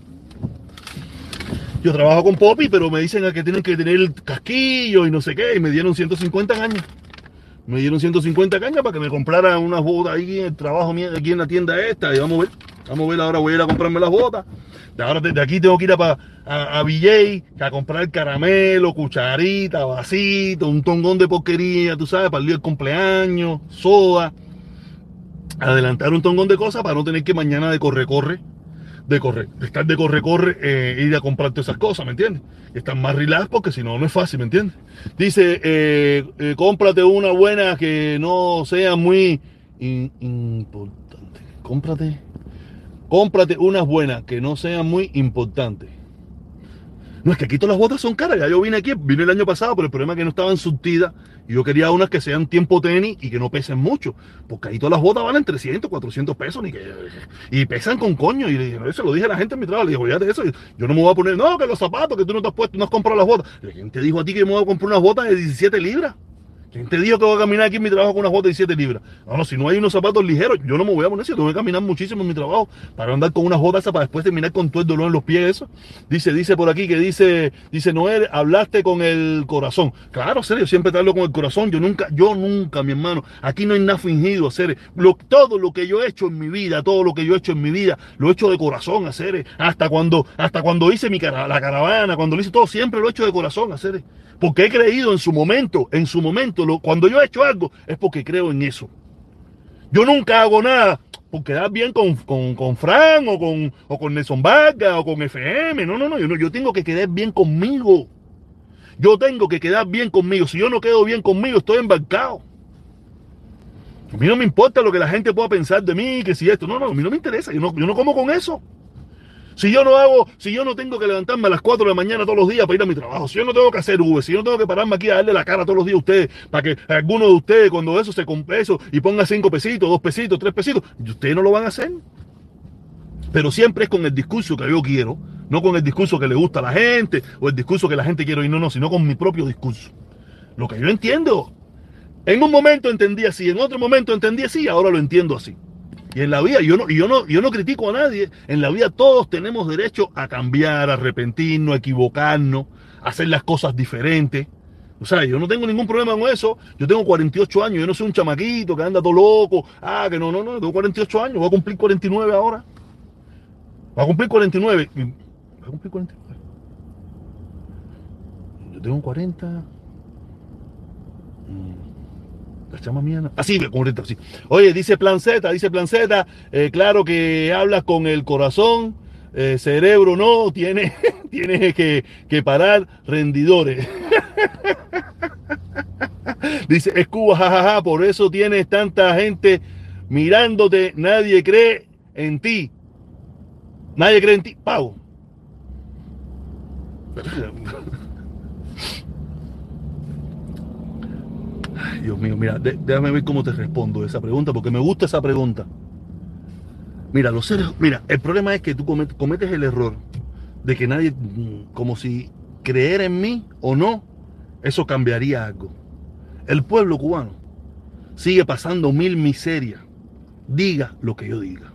Yo trabajo con Poppy, pero me dicen que tienen que tener el casquillo y no sé qué, y me dieron 150 cañas. Me dieron 150 cañas para que me comprara unas botas ahí en el trabajo aquí en la tienda esta, y vamos a ver, vamos a ver, ahora voy a ir a comprarme las botas. De ahora de aquí tengo que ir a, a, a BJ, a comprar caramelo, cucharita, vasito, un tongón de porquería, tú sabes, para el día del cumpleaños, soda. Adelantar un tongón de cosas para no tener que mañana de corre, corre de correr, de estar de corre, corre, eh, ir a comprar todas esas cosas, ¿me entiendes? Están más relax porque si no, no es fácil, ¿me entiendes? Dice, eh, eh, cómprate una buena que no sea muy importante. Cómprate, cómprate unas buenas que no sean muy importantes. No, es que aquí todas las botas son caras. Ya yo vine aquí, vine el año pasado, pero el problema es que no estaban surtidas. Y yo quería unas que sean tiempo tenis y que no pesen mucho. Porque ahí todas las botas valen 300, 400 pesos. Ni que, y pesan con coño. Y eso lo dije a la gente en mi trabajo. Le dije, de eso. Yo no me voy a poner, no, que los zapatos que tú no te has puesto, no has comprado las botas. ¿Quién te dijo a ti que me voy a comprar unas botas de 17 libras? ¿Quién te dijo que voy a caminar aquí en mi trabajo con unas botas de 17 libras? No, no, si no hay unos zapatos ligeros, yo no me voy a poner eso. Tengo que caminar muchísimo en mi trabajo para andar con unas botas para después terminar con todo el dolor en los pies. Eso. Dice, dice por aquí que dice, dice Noel, hablaste con el corazón. Claro, serio, siempre te hablo con el corazón. Yo nunca, yo nunca, mi hermano. Aquí no hay nada fingido, hacer. Lo, todo lo que yo he hecho en mi vida, todo lo que yo he hecho en mi vida, lo he hecho de corazón, hacer. Hasta cuando, hasta cuando hice mi la caravana, cuando lo hice todo, siempre lo he hecho de corazón, hacer. Porque he creído en su momento, en su momento, lo, cuando yo he hecho algo, es porque creo en eso. Yo nunca hago nada por quedar bien con, con, con Fran o con, o con Nelson Vargas o con FM. No, no, no yo, no, yo tengo que quedar bien conmigo. Yo tengo que quedar bien conmigo. Si yo no quedo bien conmigo, estoy embarcado. A mí no me importa lo que la gente pueda pensar de mí, que si esto. No, no, a mí no me interesa. Yo no, yo no como con eso. Si yo no hago, si yo no tengo que levantarme a las 4 de la mañana todos los días para ir a mi trabajo, si yo no tengo que hacer V, si yo no tengo que pararme aquí a darle la cara todos los días a ustedes, para que alguno de ustedes cuando eso se compre eso y ponga 5 pesitos, 2 pesitos, 3 pesitos, ustedes no lo van a hacer. Pero siempre es con el discurso que yo quiero, no con el discurso que le gusta a la gente o el discurso que la gente quiere oír, no, no, sino con mi propio discurso. Lo que yo entiendo. En un momento entendí así, en otro momento entendí así, ahora lo entiendo así. Y en la vida, yo no, yo no, yo no critico a nadie. En la vida todos tenemos derecho a cambiar, a arrepentirnos, a equivocarnos, a hacer las cosas diferentes. O sea, yo no tengo ningún problema con eso. Yo tengo 48 años, yo no soy un chamaquito que anda todo loco. Ah, que no, no, no, tengo 48 años, voy a cumplir 49 ahora. Voy a cumplir 49. Voy a cumplir 49. Yo tengo 40. Chama mía. Así, correcto, así. Oye, dice Plan Z, dice Plan Z, eh, claro que hablas con el corazón, eh, cerebro no, tiene, tiene que, que parar rendidores. dice, es jajaja, por eso tienes tanta gente mirándote, nadie cree en ti. Nadie cree en ti. Dios mío, mira, déjame ver cómo te respondo esa pregunta, porque me gusta esa pregunta. Mira, los seres, mira, el problema es que tú cometes el error de que nadie, como si creer en mí o no, eso cambiaría algo. El pueblo cubano sigue pasando mil miserias, diga lo que yo diga.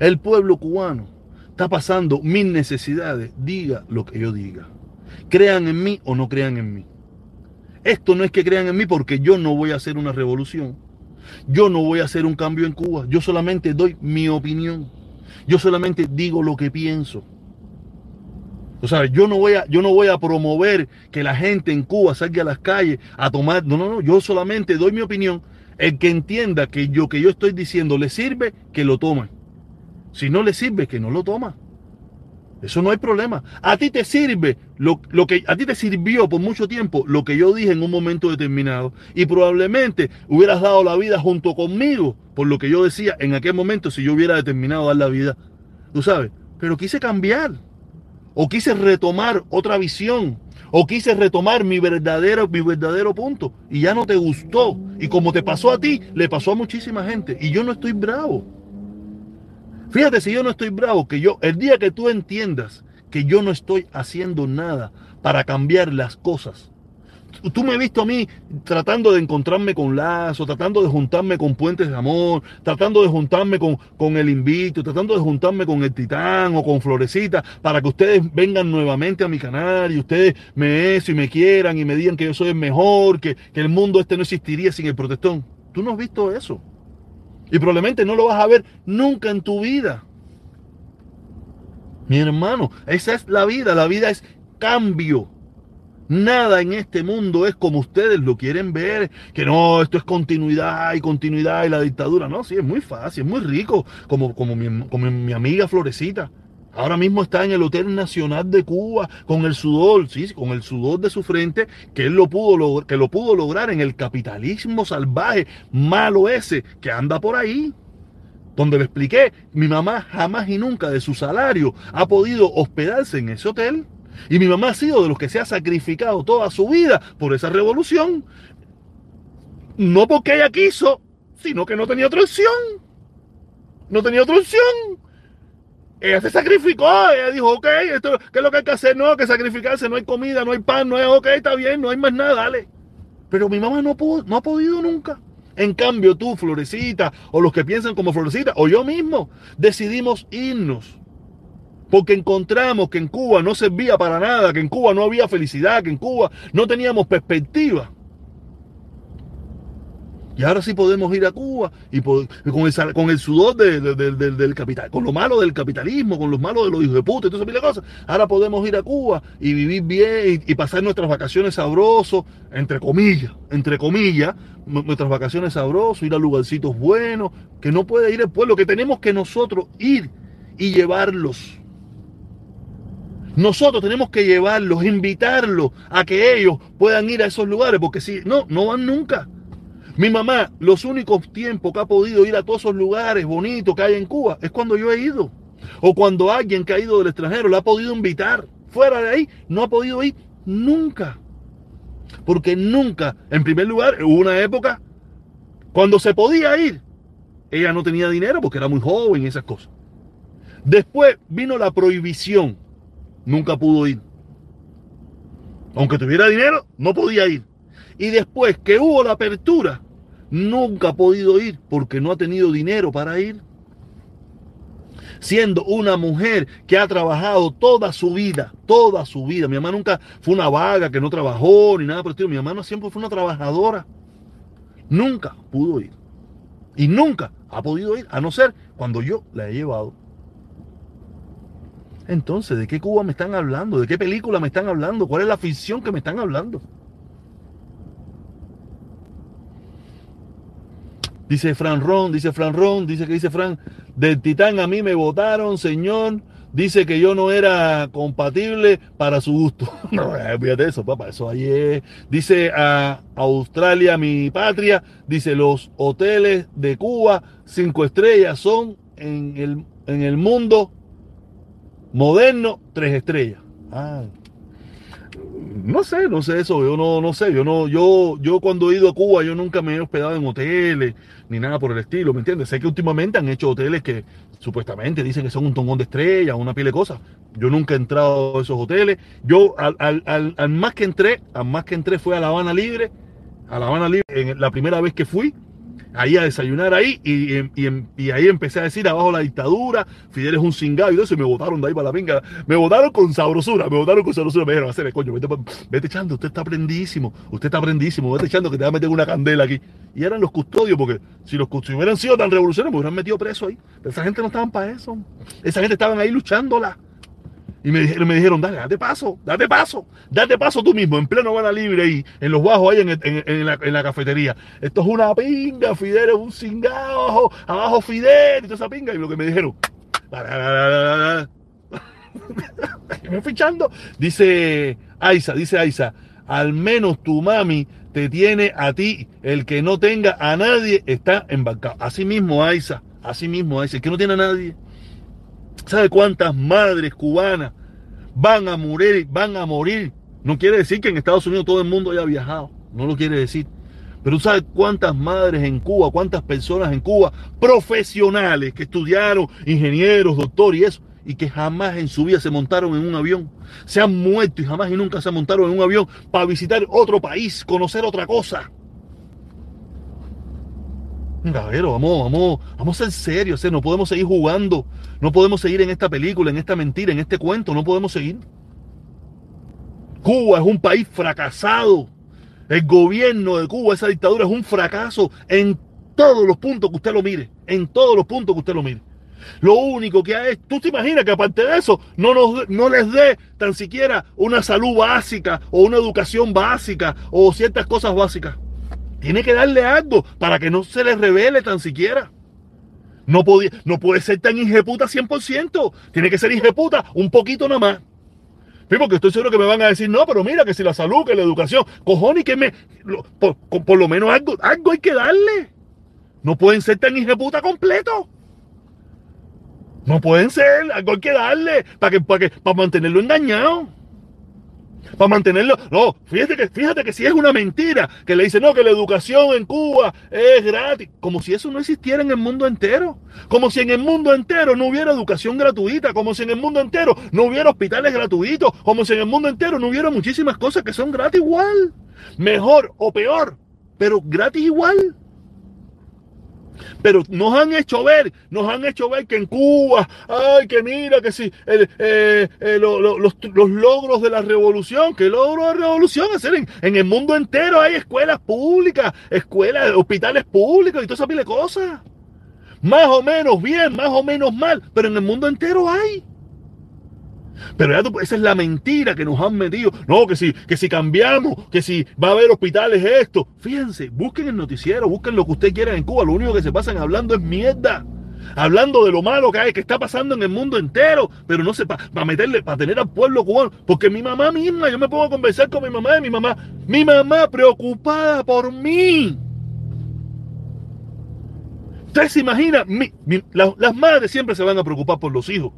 El pueblo cubano está pasando mil necesidades, diga lo que yo diga. Crean en mí o no crean en mí. Esto no es que crean en mí porque yo no voy a hacer una revolución. Yo no voy a hacer un cambio en Cuba. Yo solamente doy mi opinión. Yo solamente digo lo que pienso. O sea, yo no voy a, yo no voy a promover que la gente en Cuba salga a las calles a tomar. No, no, no. Yo solamente doy mi opinión. El que entienda que yo que yo estoy diciendo le sirve, que lo toma. Si no le sirve, que no lo toma. Eso no hay problema. A ti te sirve lo, lo, que a ti te sirvió por mucho tiempo lo que yo dije en un momento determinado. Y probablemente hubieras dado la vida junto conmigo por lo que yo decía en aquel momento si yo hubiera determinado dar la vida. Tú sabes. Pero quise cambiar. O quise retomar otra visión. O quise retomar mi verdadero, mi verdadero punto y ya no te gustó. Y como te pasó a ti, le pasó a muchísima gente. Y yo no estoy bravo. Fíjate si yo no estoy bravo, que yo, el día que tú entiendas que yo no estoy haciendo nada para cambiar las cosas, tú me has visto a mí tratando de encontrarme con Lazo, tratando de juntarme con Puentes de Amor, tratando de juntarme con, con el Invito, tratando de juntarme con el Titán o con Florecita para que ustedes vengan nuevamente a mi canal y ustedes me eso y me quieran y me digan que yo soy el mejor, que, que el mundo este no existiría sin el protestón. Tú no has visto eso. Y probablemente no lo vas a ver nunca en tu vida. Mi hermano, esa es la vida. La vida es cambio. Nada en este mundo es como ustedes lo quieren ver, que no, esto es continuidad y continuidad y la dictadura. No, sí, es muy fácil, es muy rico, como, como, mi, como mi amiga Florecita. Ahora mismo está en el Hotel Nacional de Cuba con el sudor, sí, con el sudor de su frente, que él lo pudo, que lo pudo lograr en el capitalismo salvaje, malo ese, que anda por ahí. Donde le expliqué, mi mamá jamás y nunca de su salario ha podido hospedarse en ese hotel. Y mi mamá ha sido de los que se ha sacrificado toda su vida por esa revolución. No porque ella quiso, sino que no tenía otra opción. No tenía otra opción. Ella se sacrificó, ella dijo, ok, esto, ¿qué es lo que hay que hacer? No, que sacrificarse, no hay comida, no hay pan, no hay, ok, está bien, no hay más nada, dale. Pero mi mamá no, pudo, no ha podido nunca. En cambio, tú, Florecita, o los que piensan como Florecita, o yo mismo, decidimos irnos porque encontramos que en Cuba no servía para nada, que en Cuba no había felicidad, que en Cuba no teníamos perspectiva. Y ahora sí podemos ir a Cuba y con, el, sudor del capital, con lo malo del capitalismo, con lo malo de los hijos de puta y todas esas cosas. Ahora podemos ir a Cuba y vivir bien y, y pasar nuestras vacaciones sabrosos, entre comillas, entre comillas, nuestras vacaciones sabrosos, ir a lugarcitos buenos, que no puede ir el pueblo, que tenemos que nosotros ir y llevarlos nosotros tenemos que llevarlos, invitarlos a que ellos puedan ir a esos lugares, porque si no, no van nunca. Mi mamá, los únicos tiempos que ha podido ir a todos esos lugares bonitos que hay en Cuba es cuando yo he ido. O cuando alguien que ha ido del extranjero la ha podido invitar. Fuera de ahí, no ha podido ir nunca. Porque nunca, en primer lugar, hubo una época cuando se podía ir. Ella no tenía dinero porque era muy joven y esas cosas. Después vino la prohibición nunca pudo ir. Aunque tuviera dinero, no podía ir. Y después que hubo la apertura, nunca ha podido ir porque no ha tenido dinero para ir. Siendo una mujer que ha trabajado toda su vida, toda su vida. Mi mamá nunca fue una vaga que no trabajó ni nada por el estilo. Mi mamá siempre fue una trabajadora. Nunca pudo ir. Y nunca ha podido ir, a no ser cuando yo la he llevado. Entonces, ¿de qué Cuba me están hablando? ¿De qué película me están hablando? ¿Cuál es la ficción que me están hablando? Dice Fran Ron, dice Fran Ron, dice que dice Fran, del Titán a mí me votaron, señor. Dice que yo no era compatible para su gusto. no, fíjate eso, papá, eso ayer. Dice a Australia, mi patria, dice los hoteles de Cuba, cinco estrellas, son en el, en el mundo Moderno, tres estrellas. Ah. No sé, no sé eso, yo no, no sé, yo no, yo, yo cuando he ido a Cuba, yo nunca me he hospedado en hoteles, ni nada por el estilo, ¿me entiendes? Sé que últimamente han hecho hoteles que supuestamente dicen que son un tongón de estrellas, una pila de cosas. Yo nunca he entrado a esos hoteles. Yo al, al, al, más que entré, al más que entré fue a La Habana Libre, a La Habana Libre, en la primera vez que fui, ahí a desayunar ahí y, y, ahí empecé a decir abajo la dictadura, Fidel es un cingado y eso y me votaron de ahí para la pinga. Me votaron con sabrosura, me votaron con sabrosura. Me dijeron, hacer coño, vete, vete echando, usted está prendísimo, usted está prendísimo, vete echando que te va a meter una candela aquí. Y eran los custodios, porque si los custodios hubieran sido tan revolucionarios, me hubieran metido preso ahí. Pero esa gente no estaban para eso. Esa gente estaban ahí luchándola. Y me dijeron, me dijeron, dale, date paso, date paso, date paso tú mismo, en pleno Habana Libre ahí, en los bajos ahí en, la, cafetería. Esto es una pinga, Fidel es un cingado, abajo, Fidel, y toda esa pinga. Y lo que me dijeron, me fichando. Dice Aiza, dice Aiza, al menos tu mami te tiene a ti, el que no tenga a nadie está embarcado. Así mismo, Aiza, así mismo, Aiza, el que no tiene a nadie ¿Sabe cuántas madres cubanas van a morir, van a morir No quiere decir que en Estados Unidos todo el mundo haya viajado. No lo quiere decir. Pero tú sabes cuántas madres en Cuba, cuántas personas en Cuba, profesionales que estudiaron, ingenieros, doctores y eso, y que jamás en su vida se montaron en un avión. Se han muerto y jamás y nunca se montaron en un avión para visitar otro país, conocer otra cosa. Vamos, vamos, vamos a ser serios, no podemos seguir jugando, no podemos seguir en esta película, en esta mentira, en este cuento, no podemos seguir. Cuba es un país fracasado. El gobierno de Cuba, esa dictadura es un fracaso en todos los puntos que usted lo mire, en todos los puntos que usted lo mire. Lo único que hay es, tú te imaginas que aparte de eso, no, nos, no les dé tan siquiera una salud básica o una educación básica o ciertas cosas básicas. Tiene que darle algo para que no se les revele tan siquiera. No, no puede ser tan injeputa 100%. Tiene que ser injeputa un poquito nada más. Porque estoy seguro que me van a decir, no, pero mira que si la salud, que la educación, cojones, que me. por, por, lo menos algo, algo hay que darle. No pueden ser tan injeputa completo. No pueden ser, algo hay que darle para que, para que, para mantenerlo engañado para mantenerlo. No, fíjate que, fíjate que si es una mentira, que le dicen, no, que la educación en Cuba es gratis, como si eso no existiera en el mundo entero, como si en el mundo entero no hubiera educación gratuita, como si en el mundo entero no hubiera hospitales gratuitos, como si en el mundo entero no hubiera muchísimas cosas que son gratis igual, mejor o peor, pero gratis igual. Pero nos han hecho ver, nos han hecho ver que en Cuba, ay, que mira, que si eh, eh, los, logros de la revolución, que logro de revolución hacer en, en, el mundo entero hay escuelas públicas, escuelas, hospitales públicos y toda esa pila de cosas. Más o menos bien, más o menos mal, pero en el mundo entero hay. Pero esa es la mentira que nos han metido. No, que si, que si cambiamos, que si va a haber hospitales esto. Fíjense, busquen el noticiero, busquen lo que ustedes quieran en Cuba. Lo único que se pasan hablando es mierda. Hablando de lo malo que hay, que está pasando en el mundo entero, pero no sé, para meterle, para tener al pueblo cubano. Porque mi mamá misma, yo me puedo conversar con mi mamá y mi mamá, mi mamá preocupada por mí. Ustedes se imaginan, las madres siempre se van a preocupar por los hijos.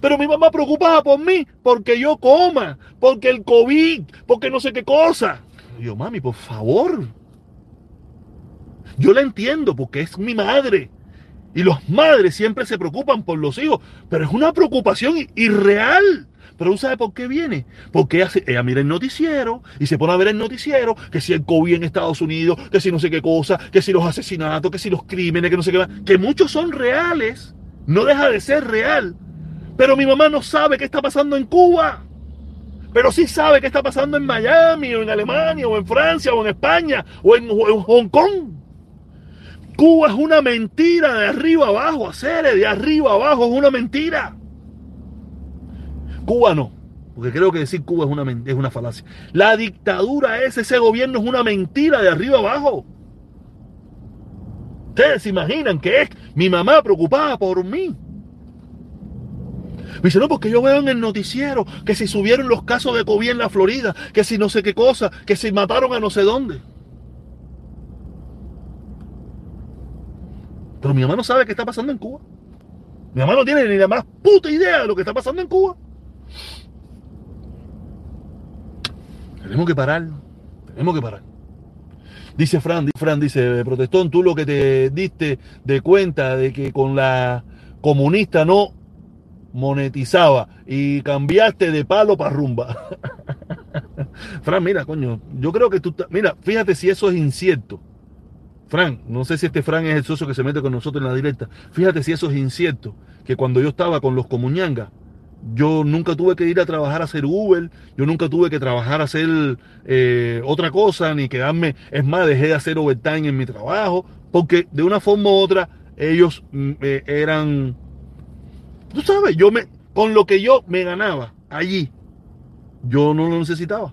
Pero mi mamá preocupada por mí, porque yo coma, porque el COVID, porque no sé qué cosa. yo, mami, por favor. Yo la entiendo porque es mi madre. Y las madres siempre se preocupan por los hijos, pero es una preocupación irreal. Pero ¿tú sabes por qué viene? Porque ella, ella, mira el noticiero y se pone a ver el noticiero, que si el COVID en Estados Unidos, que si no sé qué cosa, que si los asesinatos, que si los crímenes, que no sé qué, que muchos son reales, no deja de ser real, pero mi mamá no sabe qué está pasando en Cuba. Pero sí sabe qué está pasando en Miami, o en Alemania, o en Francia, o en España, o en, Hong Kong. Cuba es una mentira de arriba abajo, hacer de arriba abajo es una mentira. Cuba no, porque creo que decir Cuba es una, es una falacia. La dictadura es, ese gobierno es una mentira de arriba abajo. Ustedes se imaginan que es mi mamá preocupada por mí. Me dice, no, porque yo veo en el noticiero que si subieron los casos de COVID en la Florida, que si no sé qué cosa, que si mataron a no sé dónde. Pero mi mamá no sabe qué está pasando en Cuba. Mi mamá no tiene ni la más puta idea de lo que está pasando en Cuba. Tenemos que parar. Tenemos que parar. Dice Fran, Fran dice, protestón, tú lo que te diste de cuenta de que con la comunista no monetizaba y cambiaste de palo para rumba. Fran, mira, coño, yo creo que tú, mira, fíjate si eso es incierto. Fran, no sé si este Fran es el socio que se mete con nosotros en la directa. Fíjate si eso es incierto, que cuando yo estaba con los comuñangas, yo nunca tuve que ir a trabajar a hacer Uber, yo nunca tuve que trabajar a hacer eh, otra cosa, ni quedarme, es más, dejé de hacer overtime en mi trabajo, porque de una forma u otra ellos mm, eh, eran Tú sabes, yo me, con lo que yo me ganaba allí, yo no lo necesitaba.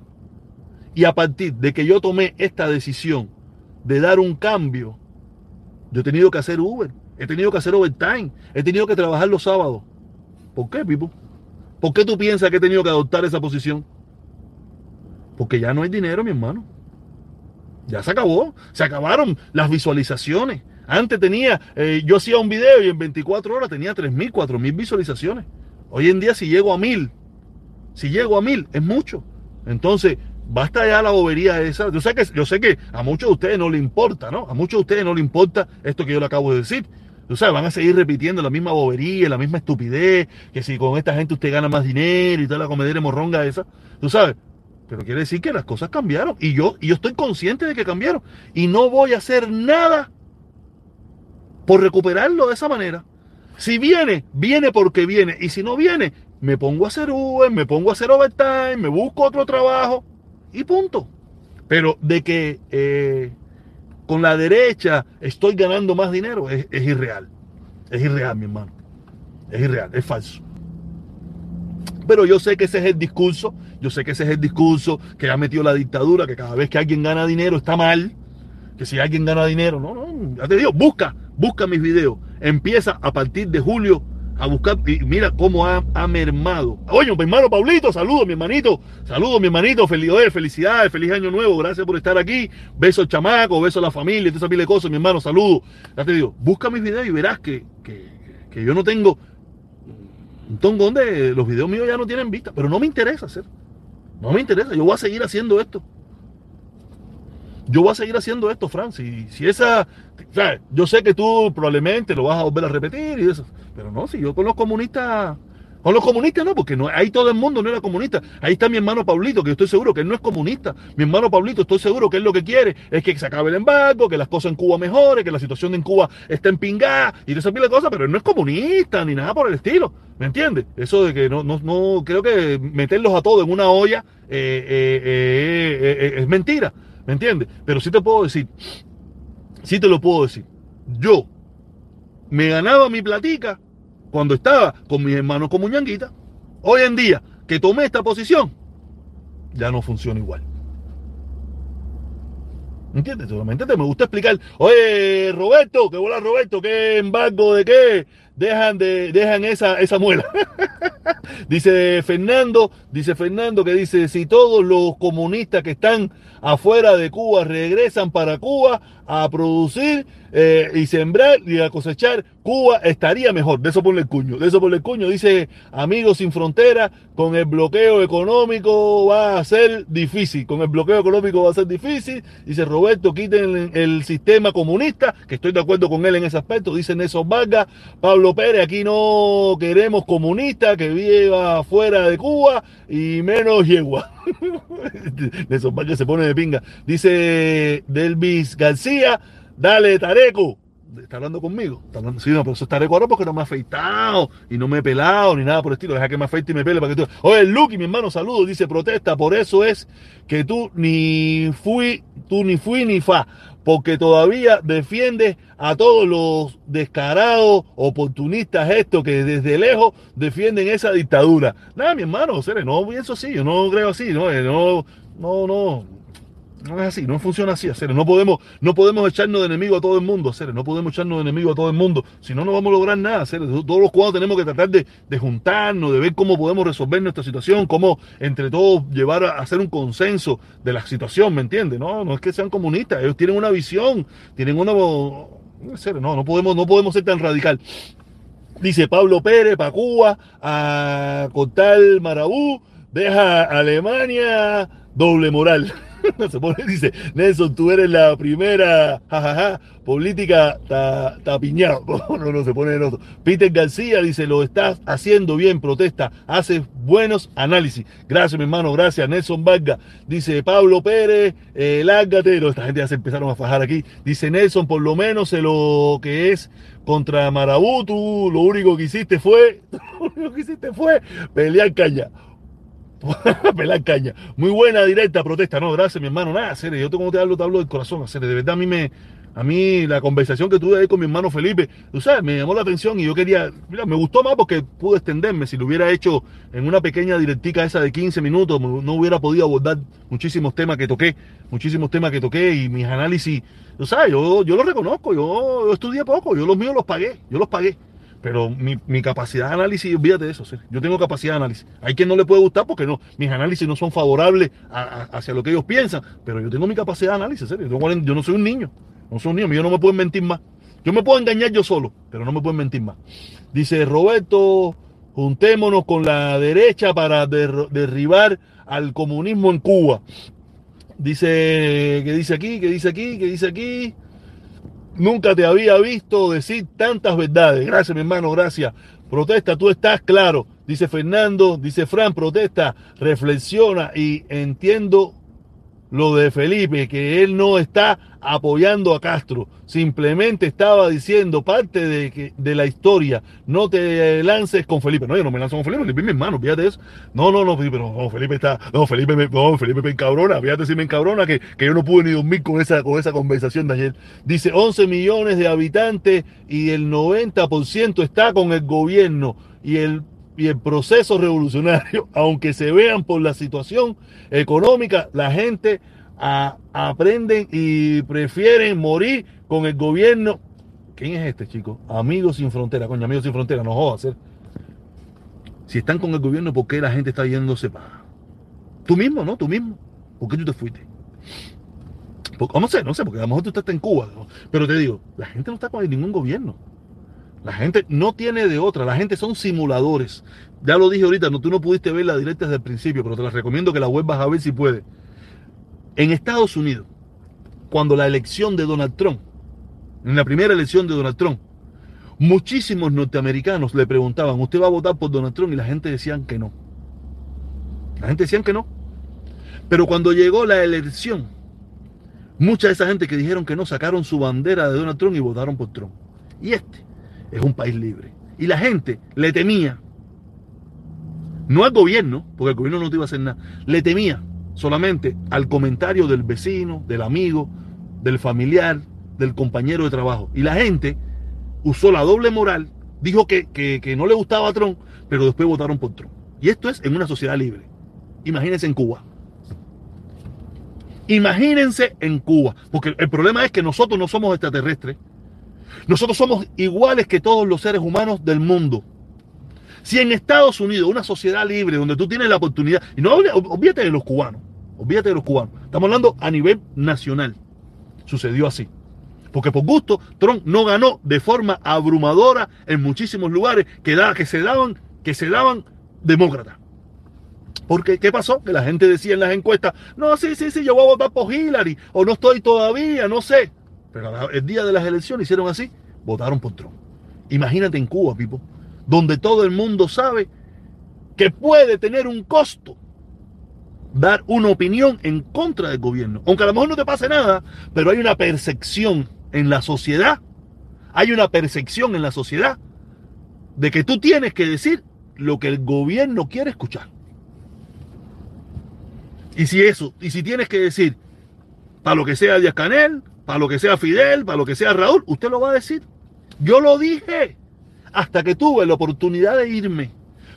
Y a partir de que yo tomé esta decisión de dar un cambio, yo he tenido que hacer Uber, he tenido que hacer overtime, he tenido que trabajar los sábados. ¿Por qué, Pipo? ¿Por qué tú piensas que he tenido que adoptar esa posición? Porque ya no hay dinero, mi hermano. Ya se acabó. Se acabaron las visualizaciones. Antes tenía, eh, yo hacía un video y en 24 horas tenía 3.000, 4.000 visualizaciones. Hoy en día si llego a 1.000, si llego a 1.000 es mucho. Entonces, basta ya la bobería esa. Yo sé que, yo sé que a muchos de ustedes no le importa, ¿no? A muchos de ustedes no le importa esto que yo le acabo de decir. Tú sabes, van a seguir repitiendo la misma bobería, la misma estupidez, que si con esta gente usted gana más dinero y toda la comedera morronga esa. Tú sabes, pero quiere decir que las cosas cambiaron. Y yo, y yo estoy consciente de que cambiaron. Y no voy a hacer nada por recuperarlo de esa manera. Si viene, viene porque viene. Y si no viene, me pongo a hacer Uber, me pongo a hacer overtime, me busco otro trabajo y punto. Pero de que eh, con la derecha estoy ganando más dinero es, es irreal. Es irreal, mi hermano. Es irreal, es falso. Pero yo sé que ese es el discurso, yo sé que ese es el discurso que ha metido la dictadura, que cada vez que alguien gana dinero está mal, que si alguien gana dinero, no, no, ya te digo, busca, busca mis videos, empieza a partir de julio a buscar y mira cómo ha, ha mermado. Oye, mi hermano Paulito, saludos, mi hermanito, saludos, mi hermanito, feliz, felicidades, feliz año nuevo, gracias por estar aquí, besos chamaco, besos a la familia, toda esa pila de cosas, mi hermano, saludos. Ya te digo, busca mis videos y verás que, que, que yo no tengo un tongón de los videos míos ya no tienen vista, pero no me interesa hacer. No me interesa, yo voy a seguir haciendo esto. Yo voy a seguir haciendo esto, Fran. Si, esa. O sea, yo sé que tú probablemente lo vas a volver a repetir y eso. Pero no, si yo con los comunistas. Con los comunistas no, porque no, ahí todo el mundo no era comunista. Ahí está mi hermano Pablito, que yo estoy seguro que él no es comunista. Mi hermano Pablito, estoy seguro que él lo que quiere es que se acabe el embargo, que las cosas en Cuba mejoren, que la situación en Cuba esté en pingá y de esa pila de cosas, pero él no es comunista ni nada por el estilo. ¿Me entiendes? Eso de que no, no, no creo que meterlos a todos en una olla eh, eh, eh, es mentira. ¿Me entiendes? Pero sí te puedo decir, sí te lo puedo decir. Yo me ganaba mi platica cuando estaba con mis hermanos como ñanguita. Hoy en día que tomé esta posición, ya no funciona igual. ¿Entiendes? Solamente te me gusta explicar. Oye, Roberto, que bola Roberto, ¿qué embargo de qué? Dejan de, dejan esa, esa muela. dice Fernando, dice Fernando que dice, si todos los comunistas que están afuera de Cuba regresan para Cuba a producir eh, y sembrar y a cosechar, Cuba estaría mejor. De eso por el cuño, de eso por el cuño. Dice, amigos sin frontera, con el bloqueo económico va a ser difícil. Con el bloqueo económico va a ser difícil. Dice Roberto, quiten el, sistema comunista, que estoy de acuerdo con él en ese aspecto. Dice Nelson Vargas, Pablo Pérez, aquí no queremos comunistas que viva fuera de Cuba y menos yegua. Nelson Vargas se pone de pinga. Dice Delvis García, dale Tareco. Está hablando conmigo. Sí, no, pero eso es Tareco ahora porque no me ha afeitado y no me he pelado ni nada por el estilo. Deja que me afeite y me pele para que tú. Oye, Lucky, mi hermano, saludos. Dice protesta. Por eso es que tú ni fui, tú ni fui ni fa porque todavía defiende a todos los descarados, oportunistas estos que desde lejos defienden esa dictadura. Nada, mi hermano, no pienso así, yo no creo así, no, no, no, no, no es así, no funciona así. No podemos, no podemos echarnos de enemigo a todo el mundo. No podemos echarnos de enemigo a todo el mundo. Si no, no vamos a lograr nada. Todos los cuadros tenemos que tratar de, de, juntarnos, de ver cómo podemos resolver nuestra situación, cómo entre todos llevar a hacer un consenso de la situación, ¿me entiendes? No, no es que sean comunistas, ellos tienen una visión, tienen una. No, no podemos, no podemos ser tan radical. Dice Pablo Pérez para Cuba, a cortar Marabú, deja Alemania, doble moral. se pone, dice, Nelson, tú eres la primera, jajaja, política tapiñado. Ta no, no, se pone el otro. Peter García dice, lo estás haciendo bien, protesta, haces buenos análisis. Gracias, mi hermano, gracias. Nelson Vargas dice, Pablo Pérez, eh, lárgate. Esta gente ya se empezaron a fajar aquí. Dice Nelson, por lo menos sé lo que es contra Marabú, tú lo único que hiciste fue, lo único que hiciste fue pelear caña. pelar caña. Muy buena, directa protesta. No, gracias, mi hermano. Nada, serio. Yo como te hablo, te hablo del corazón. Serio. De verdad, a mí me. A mí la conversación que tuve ahí con mi hermano Felipe, tú sabes, me llamó la atención y yo quería, mira, me gustó más porque pude extenderme. Si lo hubiera hecho en una pequeña directica esa de 15 minutos, no hubiera podido abordar muchísimos temas que toqué, muchísimos temas que toqué y mis análisis, tú sabes, yo, yo lo reconozco, yo, yo estudié poco, yo los míos los pagué, yo los pagué. Pero mi, mi, capacidad de análisis, olvídate de eso, yo tengo capacidad de análisis. Hay quien no le puede gustar porque no, mis análisis no son favorables a, hacia lo que ellos piensan, pero yo tengo mi capacidad de análisis, yo, no soy un niño, no soy un niño, yo no me pueden mentir más. Yo me puedo engañar yo solo, pero no me pueden mentir más. Dice Roberto, juntémonos con la derecha para der, derribar al comunismo en Cuba. Dice, que dice aquí, que dice aquí, que dice aquí. Nunca te había visto decir tantas verdades. Gracias, mi hermano, gracias. Protesta, tú estás claro. Dice Fernando, dice Fran, protesta, reflexiona y entiendo lo de Felipe, que él no está apoyando a Castro, simplemente estaba diciendo parte de, que, de la historia, no te lances con Felipe, no, yo no me lanzo con Felipe, Felipe es mi hermano, fíjate eso, no, no, no, pero no, Felipe está, no, Felipe me, no, Felipe me encabrona, fíjate si me encabrona que, que yo no pude ni dormir con esa, con esa conversación de ayer, dice 11 millones de habitantes y el 90% está con el gobierno y el y el proceso revolucionario, aunque se vean por la situación económica, la gente aprenden y prefieren morir con el gobierno. ¿Quién es este, chico? Amigos sin frontera, coño, amigos sin frontera, no jodas. ¿eh? Si están con el gobierno, ¿por qué la gente está yéndose para? Tú mismo, ¿no? Tú mismo. ¿Por qué tú te fuiste? No sé, no sé, porque a lo mejor tú estás en Cuba. Pero te digo, la gente no está con ningún gobierno. La gente no tiene de otra, la gente son simuladores. Ya lo dije ahorita, no, tú no pudiste ver la directa desde el principio, pero te las recomiendo que la vuelvas a ver si puedes. En Estados Unidos, cuando la elección de Donald Trump, en la primera elección de Donald Trump, muchísimos norteamericanos le preguntaban, ¿usted va a votar por Donald Trump? Y la gente decían que no. La gente decían que no. Pero cuando llegó la elección, mucha de esa gente que dijeron que no sacaron su bandera de Donald Trump y votaron por Trump. Y este es un país libre. Y la gente le temía, no al gobierno, porque el gobierno no te iba a hacer nada, le temía solamente al comentario del vecino, del amigo, del familiar, del compañero de trabajo. Y la gente usó la doble moral, dijo que, que, no le gustaba a Trump, pero después votaron por Trump. Y esto es en una sociedad libre. Imagínense en Cuba. Imagínense en Cuba, porque el problema es que nosotros no somos extraterrestres. Nosotros somos iguales que todos los seres humanos del mundo. Si en Estados Unidos, una sociedad libre donde tú tienes la oportunidad, y no olvídate de los cubanos, olvídate de los cubanos, estamos hablando a nivel nacional. Sucedió así. Porque por gusto, Trump no ganó de forma abrumadora en muchísimos lugares que, que se daban, que se daban demócratas. Porque, ¿qué pasó? Que la gente decía en las encuestas, no, sí, sí, sí, yo voy a votar por Hillary, o no estoy todavía, no sé. Pero el día de las elecciones hicieron así, votaron por Trump. Imagínate en Cuba, Pipo, donde todo el mundo sabe que puede tener un costo dar una opinión en contra del gobierno. Aunque a lo mejor no te pase nada, pero hay una percepción en la sociedad, hay una percepción en la sociedad de que tú tienes que decir lo que el gobierno quiere escuchar. Y si eso, y si tienes que decir, para lo que sea Díaz Canel, para lo que sea Fidel, para lo que sea Raúl, usted lo va a decir. Yo lo dije hasta que tuve la oportunidad de irme.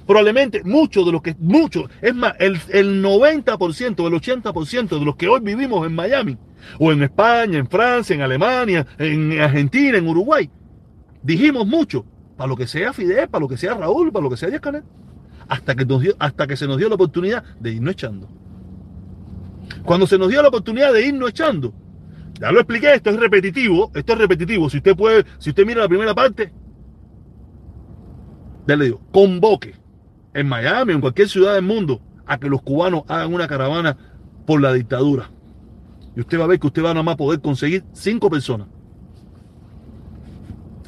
Probablemente muchos de los que, muchos, es más, el, el 90%, el 80% de los que hoy vivimos en Miami, o en España, en Francia, en Alemania, en Argentina, en Uruguay, dijimos mucho, para lo que sea Fidel, para lo que sea Raúl, para lo que sea Díaz Canel, hasta que, nos dio, hasta que se nos dio la oportunidad de irnos echando. Cuando se nos dio la oportunidad de irnos echando, ya lo expliqué, esto es repetitivo, esto es repetitivo. Si usted puede, si usted mira la primera parte, ya le digo, convoque en Miami o en cualquier ciudad del mundo a que los cubanos hagan una caravana por la dictadura. Y usted va a ver que usted va a nada más poder conseguir cinco personas.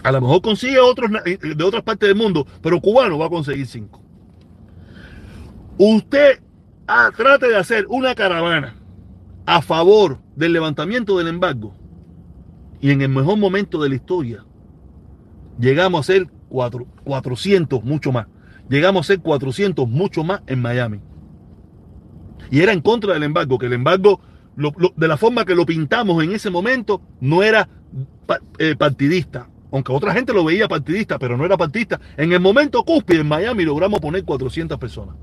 A lo mejor consigue otros de otras partes del mundo, pero cubano va a conseguir cinco. Usted ah, trate de hacer una caravana a favor del levantamiento del embargo y en el mejor momento de la historia llegamos a ser 400, mucho más. Llegamos a ser 400, mucho más en Miami. Y era en contra del embargo, que el embargo, de la forma que lo pintamos en ese momento, no era eh, partidista. Aunque otra gente lo veía partidista, pero no era partidista. En el momento cúspide en Miami logramos poner 400 personas.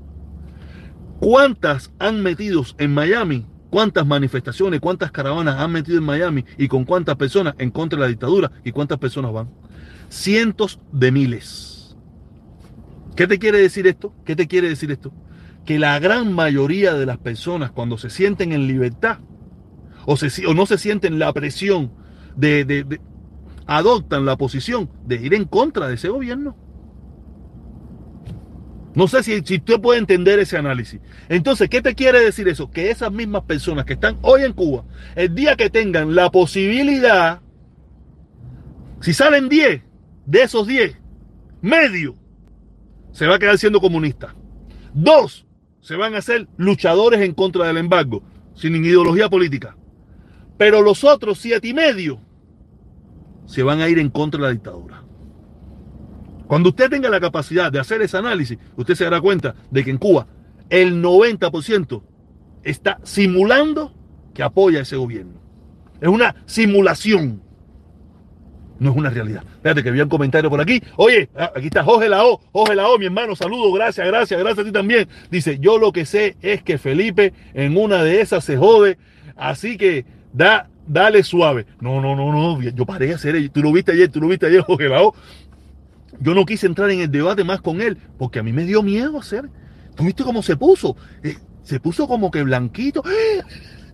¿Cuántas han metido en Miami cuántas manifestaciones, cuántas caravanas han metido en Miami y con cuántas personas en contra de la dictadura y cuántas personas van. Cientos de miles. ¿Qué te quiere decir esto? ¿Qué te quiere decir esto? Que la gran mayoría de las personas cuando se sienten en libertad o, se, o no se sienten la presión de, adoptan la posición de ir en contra de ese gobierno. No sé si, si usted puede entender ese análisis. Entonces, ¿qué te quiere decir eso? Que esas mismas personas que están hoy en Cuba, el día que tengan la posibilidad, si salen 10, de esos 10, medio, se va a quedar siendo comunista. Dos, se van a hacer luchadores en contra del embargo, sin ideología política. Pero los otros siete y medio se van a ir en contra de la dictadura. Cuando usted tenga la capacidad de hacer ese análisis, usted se dará cuenta de que en Cuba el 90% está simulando que apoya a ese gobierno. Es una simulación. No es una realidad. Espérate que había un comentario por aquí. Oye, ah, aquí está Jorge Lao. Jorge Lao, mi hermano, saludo, gracias, gracias, gracias a ti también. Dice, yo lo que sé es que Felipe en una de esas se jode. Así que da, dale suave. No, no, no, no. Yo paré a hacer, tú lo viste ayer, tú lo viste ayer, Jorge Lao. Yo no quise entrar en el debate más con él porque a mí me dio miedo hacer. ¿Tú viste cómo se puso? Eh, se puso como que blanquito.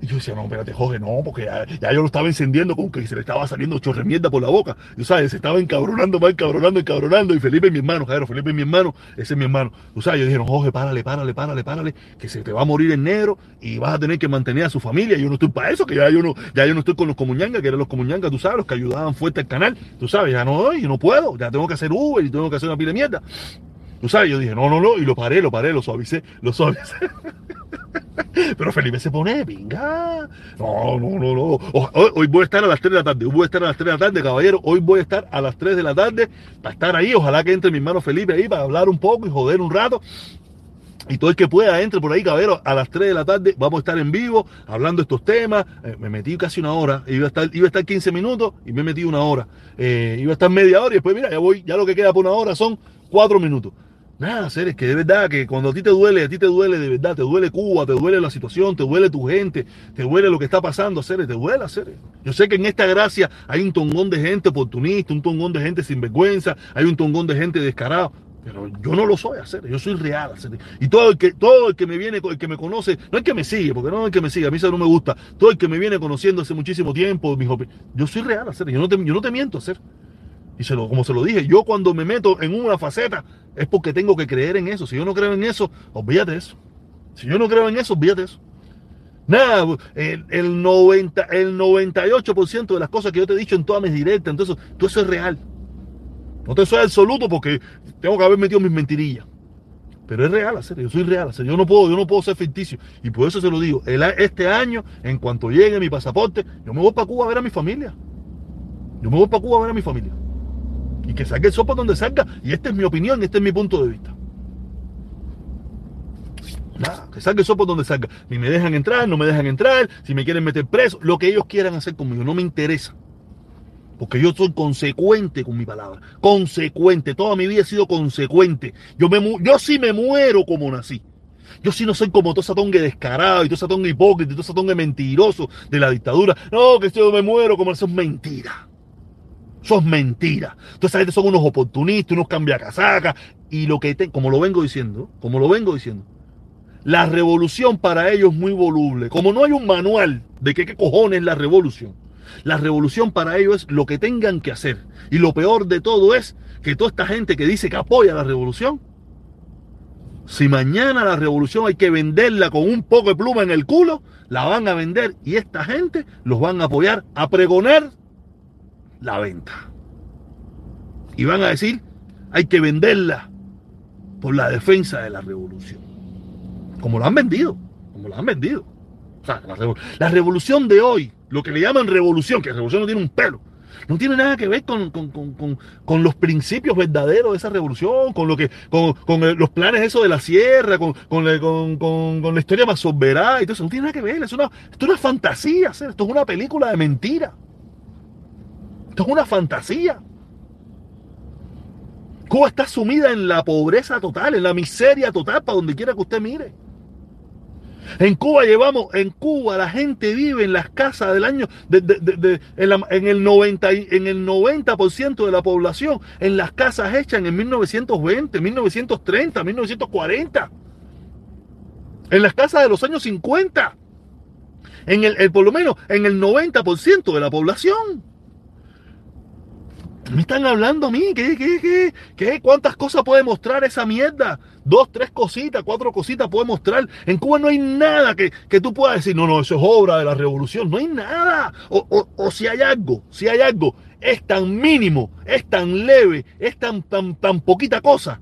Y yo decía, no, espérate, Jorge, no, porque ya, yo lo estaba encendiendo como que se le estaba saliendo chorremierda por la boca. Tú sabes, se estaba encabronando más, encabronando, encabronando. Y Felipe mi hermano, Jairo, Felipe mi hermano, ese es mi hermano. Tú sabes, yo dije, no, Jorge, párale, párale, párale, párale, que se te va a morir en negro y vas a tener que mantener a su familia. Yo no estoy para eso, que ya yo no, ya yo no estoy con los comuñangas, que eran los comuñangas, tú sabes, los que ayudaban fuerte al canal. Tú sabes, ya no, yo no puedo, ya tengo que hacer Uber y tengo que hacer una pila de mierda. Tú sabes, yo dije, no, no, no, y lo paré, lo paré, lo suavicé, lo suavicé. Pero Felipe se pone, venga. No, no, no, no. Hoy, voy a estar a las 3 de la tarde. Hoy voy a estar a las 3 de la tarde, caballero. Hoy voy a estar a las 3 de la tarde para estar ahí. Ojalá que entre mi hermano Felipe ahí para hablar un poco y joder un rato. Y todo el que pueda entre por ahí, caballero, a las 3 de la tarde vamos a estar en vivo hablando de estos temas. Eh, me metí casi una hora, iba a estar, iba a estar 15 minutos y me metí una hora. Eh, iba a estar media hora y después, mira, ya voy, ya lo que queda por una hora son 4 minutos. Nada, es que de verdad que cuando a ti te duele, a ti te duele de verdad, te duele Cuba, te duele la situación, te duele tu gente, te duele lo que está pasando, hacer, te duele hacer. Yo sé que en esta gracia hay un tongón de gente oportunista, un tongón de gente sin vergüenza, hay un tongón de gente descarado. Pero yo no lo soy hacer, yo soy real hacer. Y todo el que, todo el que me viene, el que me conoce, no es que me sigue, porque no es el que me sigue, a mí eso no me gusta. Todo el que me viene conociendo hace muchísimo tiempo, yo soy real hacer, yo no te, yo no te miento hacer. Y se lo, como se lo dije, yo cuando me meto en una faceta es porque tengo que creer en eso. Si yo no creo en eso, olvídate eso. Si yo no creo en eso, olvídate eso. Nada, el, el, 90, el 98% de las cosas que yo te he dicho en todas mis directas, entonces, todo eso es real. No te soy absoluto porque tengo que haber metido mis mentirillas. Pero es real hacer, yo soy real hacer. Yo no puedo, yo no puedo ser ficticio. Y por eso se lo digo. este año, en cuanto llegue mi pasaporte, yo me voy para Cuba a ver a mi familia. Yo me voy para Cuba a ver a mi familia y que salga el sopa donde salga. Y esta es mi opinión, este es mi punto de vista. Nada, que salga el sopa donde salga. Ni me dejan entrar, no me dejan entrar, si me quieren meter preso, lo que ellos quieran hacer conmigo, no me interesa. Porque yo soy consecuente con mi palabra. Consecuente. Toda mi vida he sido consecuente. Yo, me, yo sí me muero como nací. Yo sí no soy como todo esa tongue descarado y todo esa tongue hipócrita y todo esa tongue mentiroso de la dictadura. No, que yo me muero como eso es mentira. Eso es mentira. Entonces, gente son unos oportunistas, unos cambiacasacas. Y lo que, como lo vengo diciendo, como lo vengo diciendo, la revolución para ellos es muy voluble. Como no hay un manual de qué, qué cojones es la revolución, la revolución para ellos es lo que tengan que hacer. Y lo peor de todo es que toda esta gente que dice que apoya la revolución, si mañana la revolución hay que venderla con un poco de pluma en el culo, la van a vender y esta gente los van a apoyar a pregonar la venta. Y van a decir, hay que venderla por la defensa de la revolución. Como lo han vendido, como lo han vendido. la, revolución de hoy, lo que le llaman revolución, que la revolución no tiene un pelo, no tiene nada que ver con, con, los principios verdaderos de esa revolución, con lo que, con, los planes eso de la sierra, con, la historia más soberana y todo eso. No tiene nada que ver. Es una, esto es una fantasía, esto es una película de mentira. Esto es una fantasía. Cuba está sumida en la pobreza total, en la miseria total, para donde quiera que usted mire. En Cuba llevamos, en Cuba la gente vive en las casas del año, en, el 90, en el 90% de la población, en las casas hechas en 1920, 1930, 1940. En las casas de los años 50. En el, por lo menos en el 90% de la población. Me están hablando a mí? ¿Qué, qué, qué, qué? ¿Cuántas cosas puede mostrar esa mierda? Dos, tres cositas, cuatro cositas puede mostrar. En Cuba no hay nada que, que tú puedas decir, no, no, eso es obra de la revolución. No hay nada. O, o, o, si hay algo, si hay algo, es tan mínimo, es tan leve, es tan, tan, tan poquita cosa,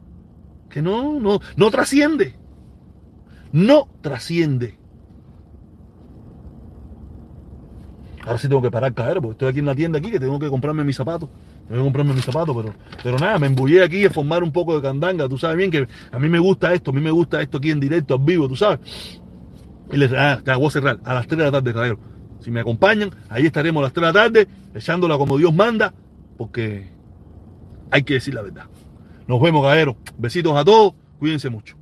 que no, no, no trasciende. No trasciende. Ahora sí tengo que parar caer, porque estoy aquí en la tienda aquí que tengo que comprarme mis zapatos. Tengo que comprarme mis zapatos, pero, pero nada, me embullé aquí a formar un poco de candanga. Tú sabes bien que a mí me gusta esto, a mí me gusta esto aquí en directo, en vivo, tú sabes. Y les ah, voy a cerrar a las 3 de la tarde, caballero. Si me acompañan, ahí estaremos a las 3 de la tarde, echándola como Dios manda, porque hay que decir la verdad. Nos vemos, caballero. Besitos a todos, cuídense mucho.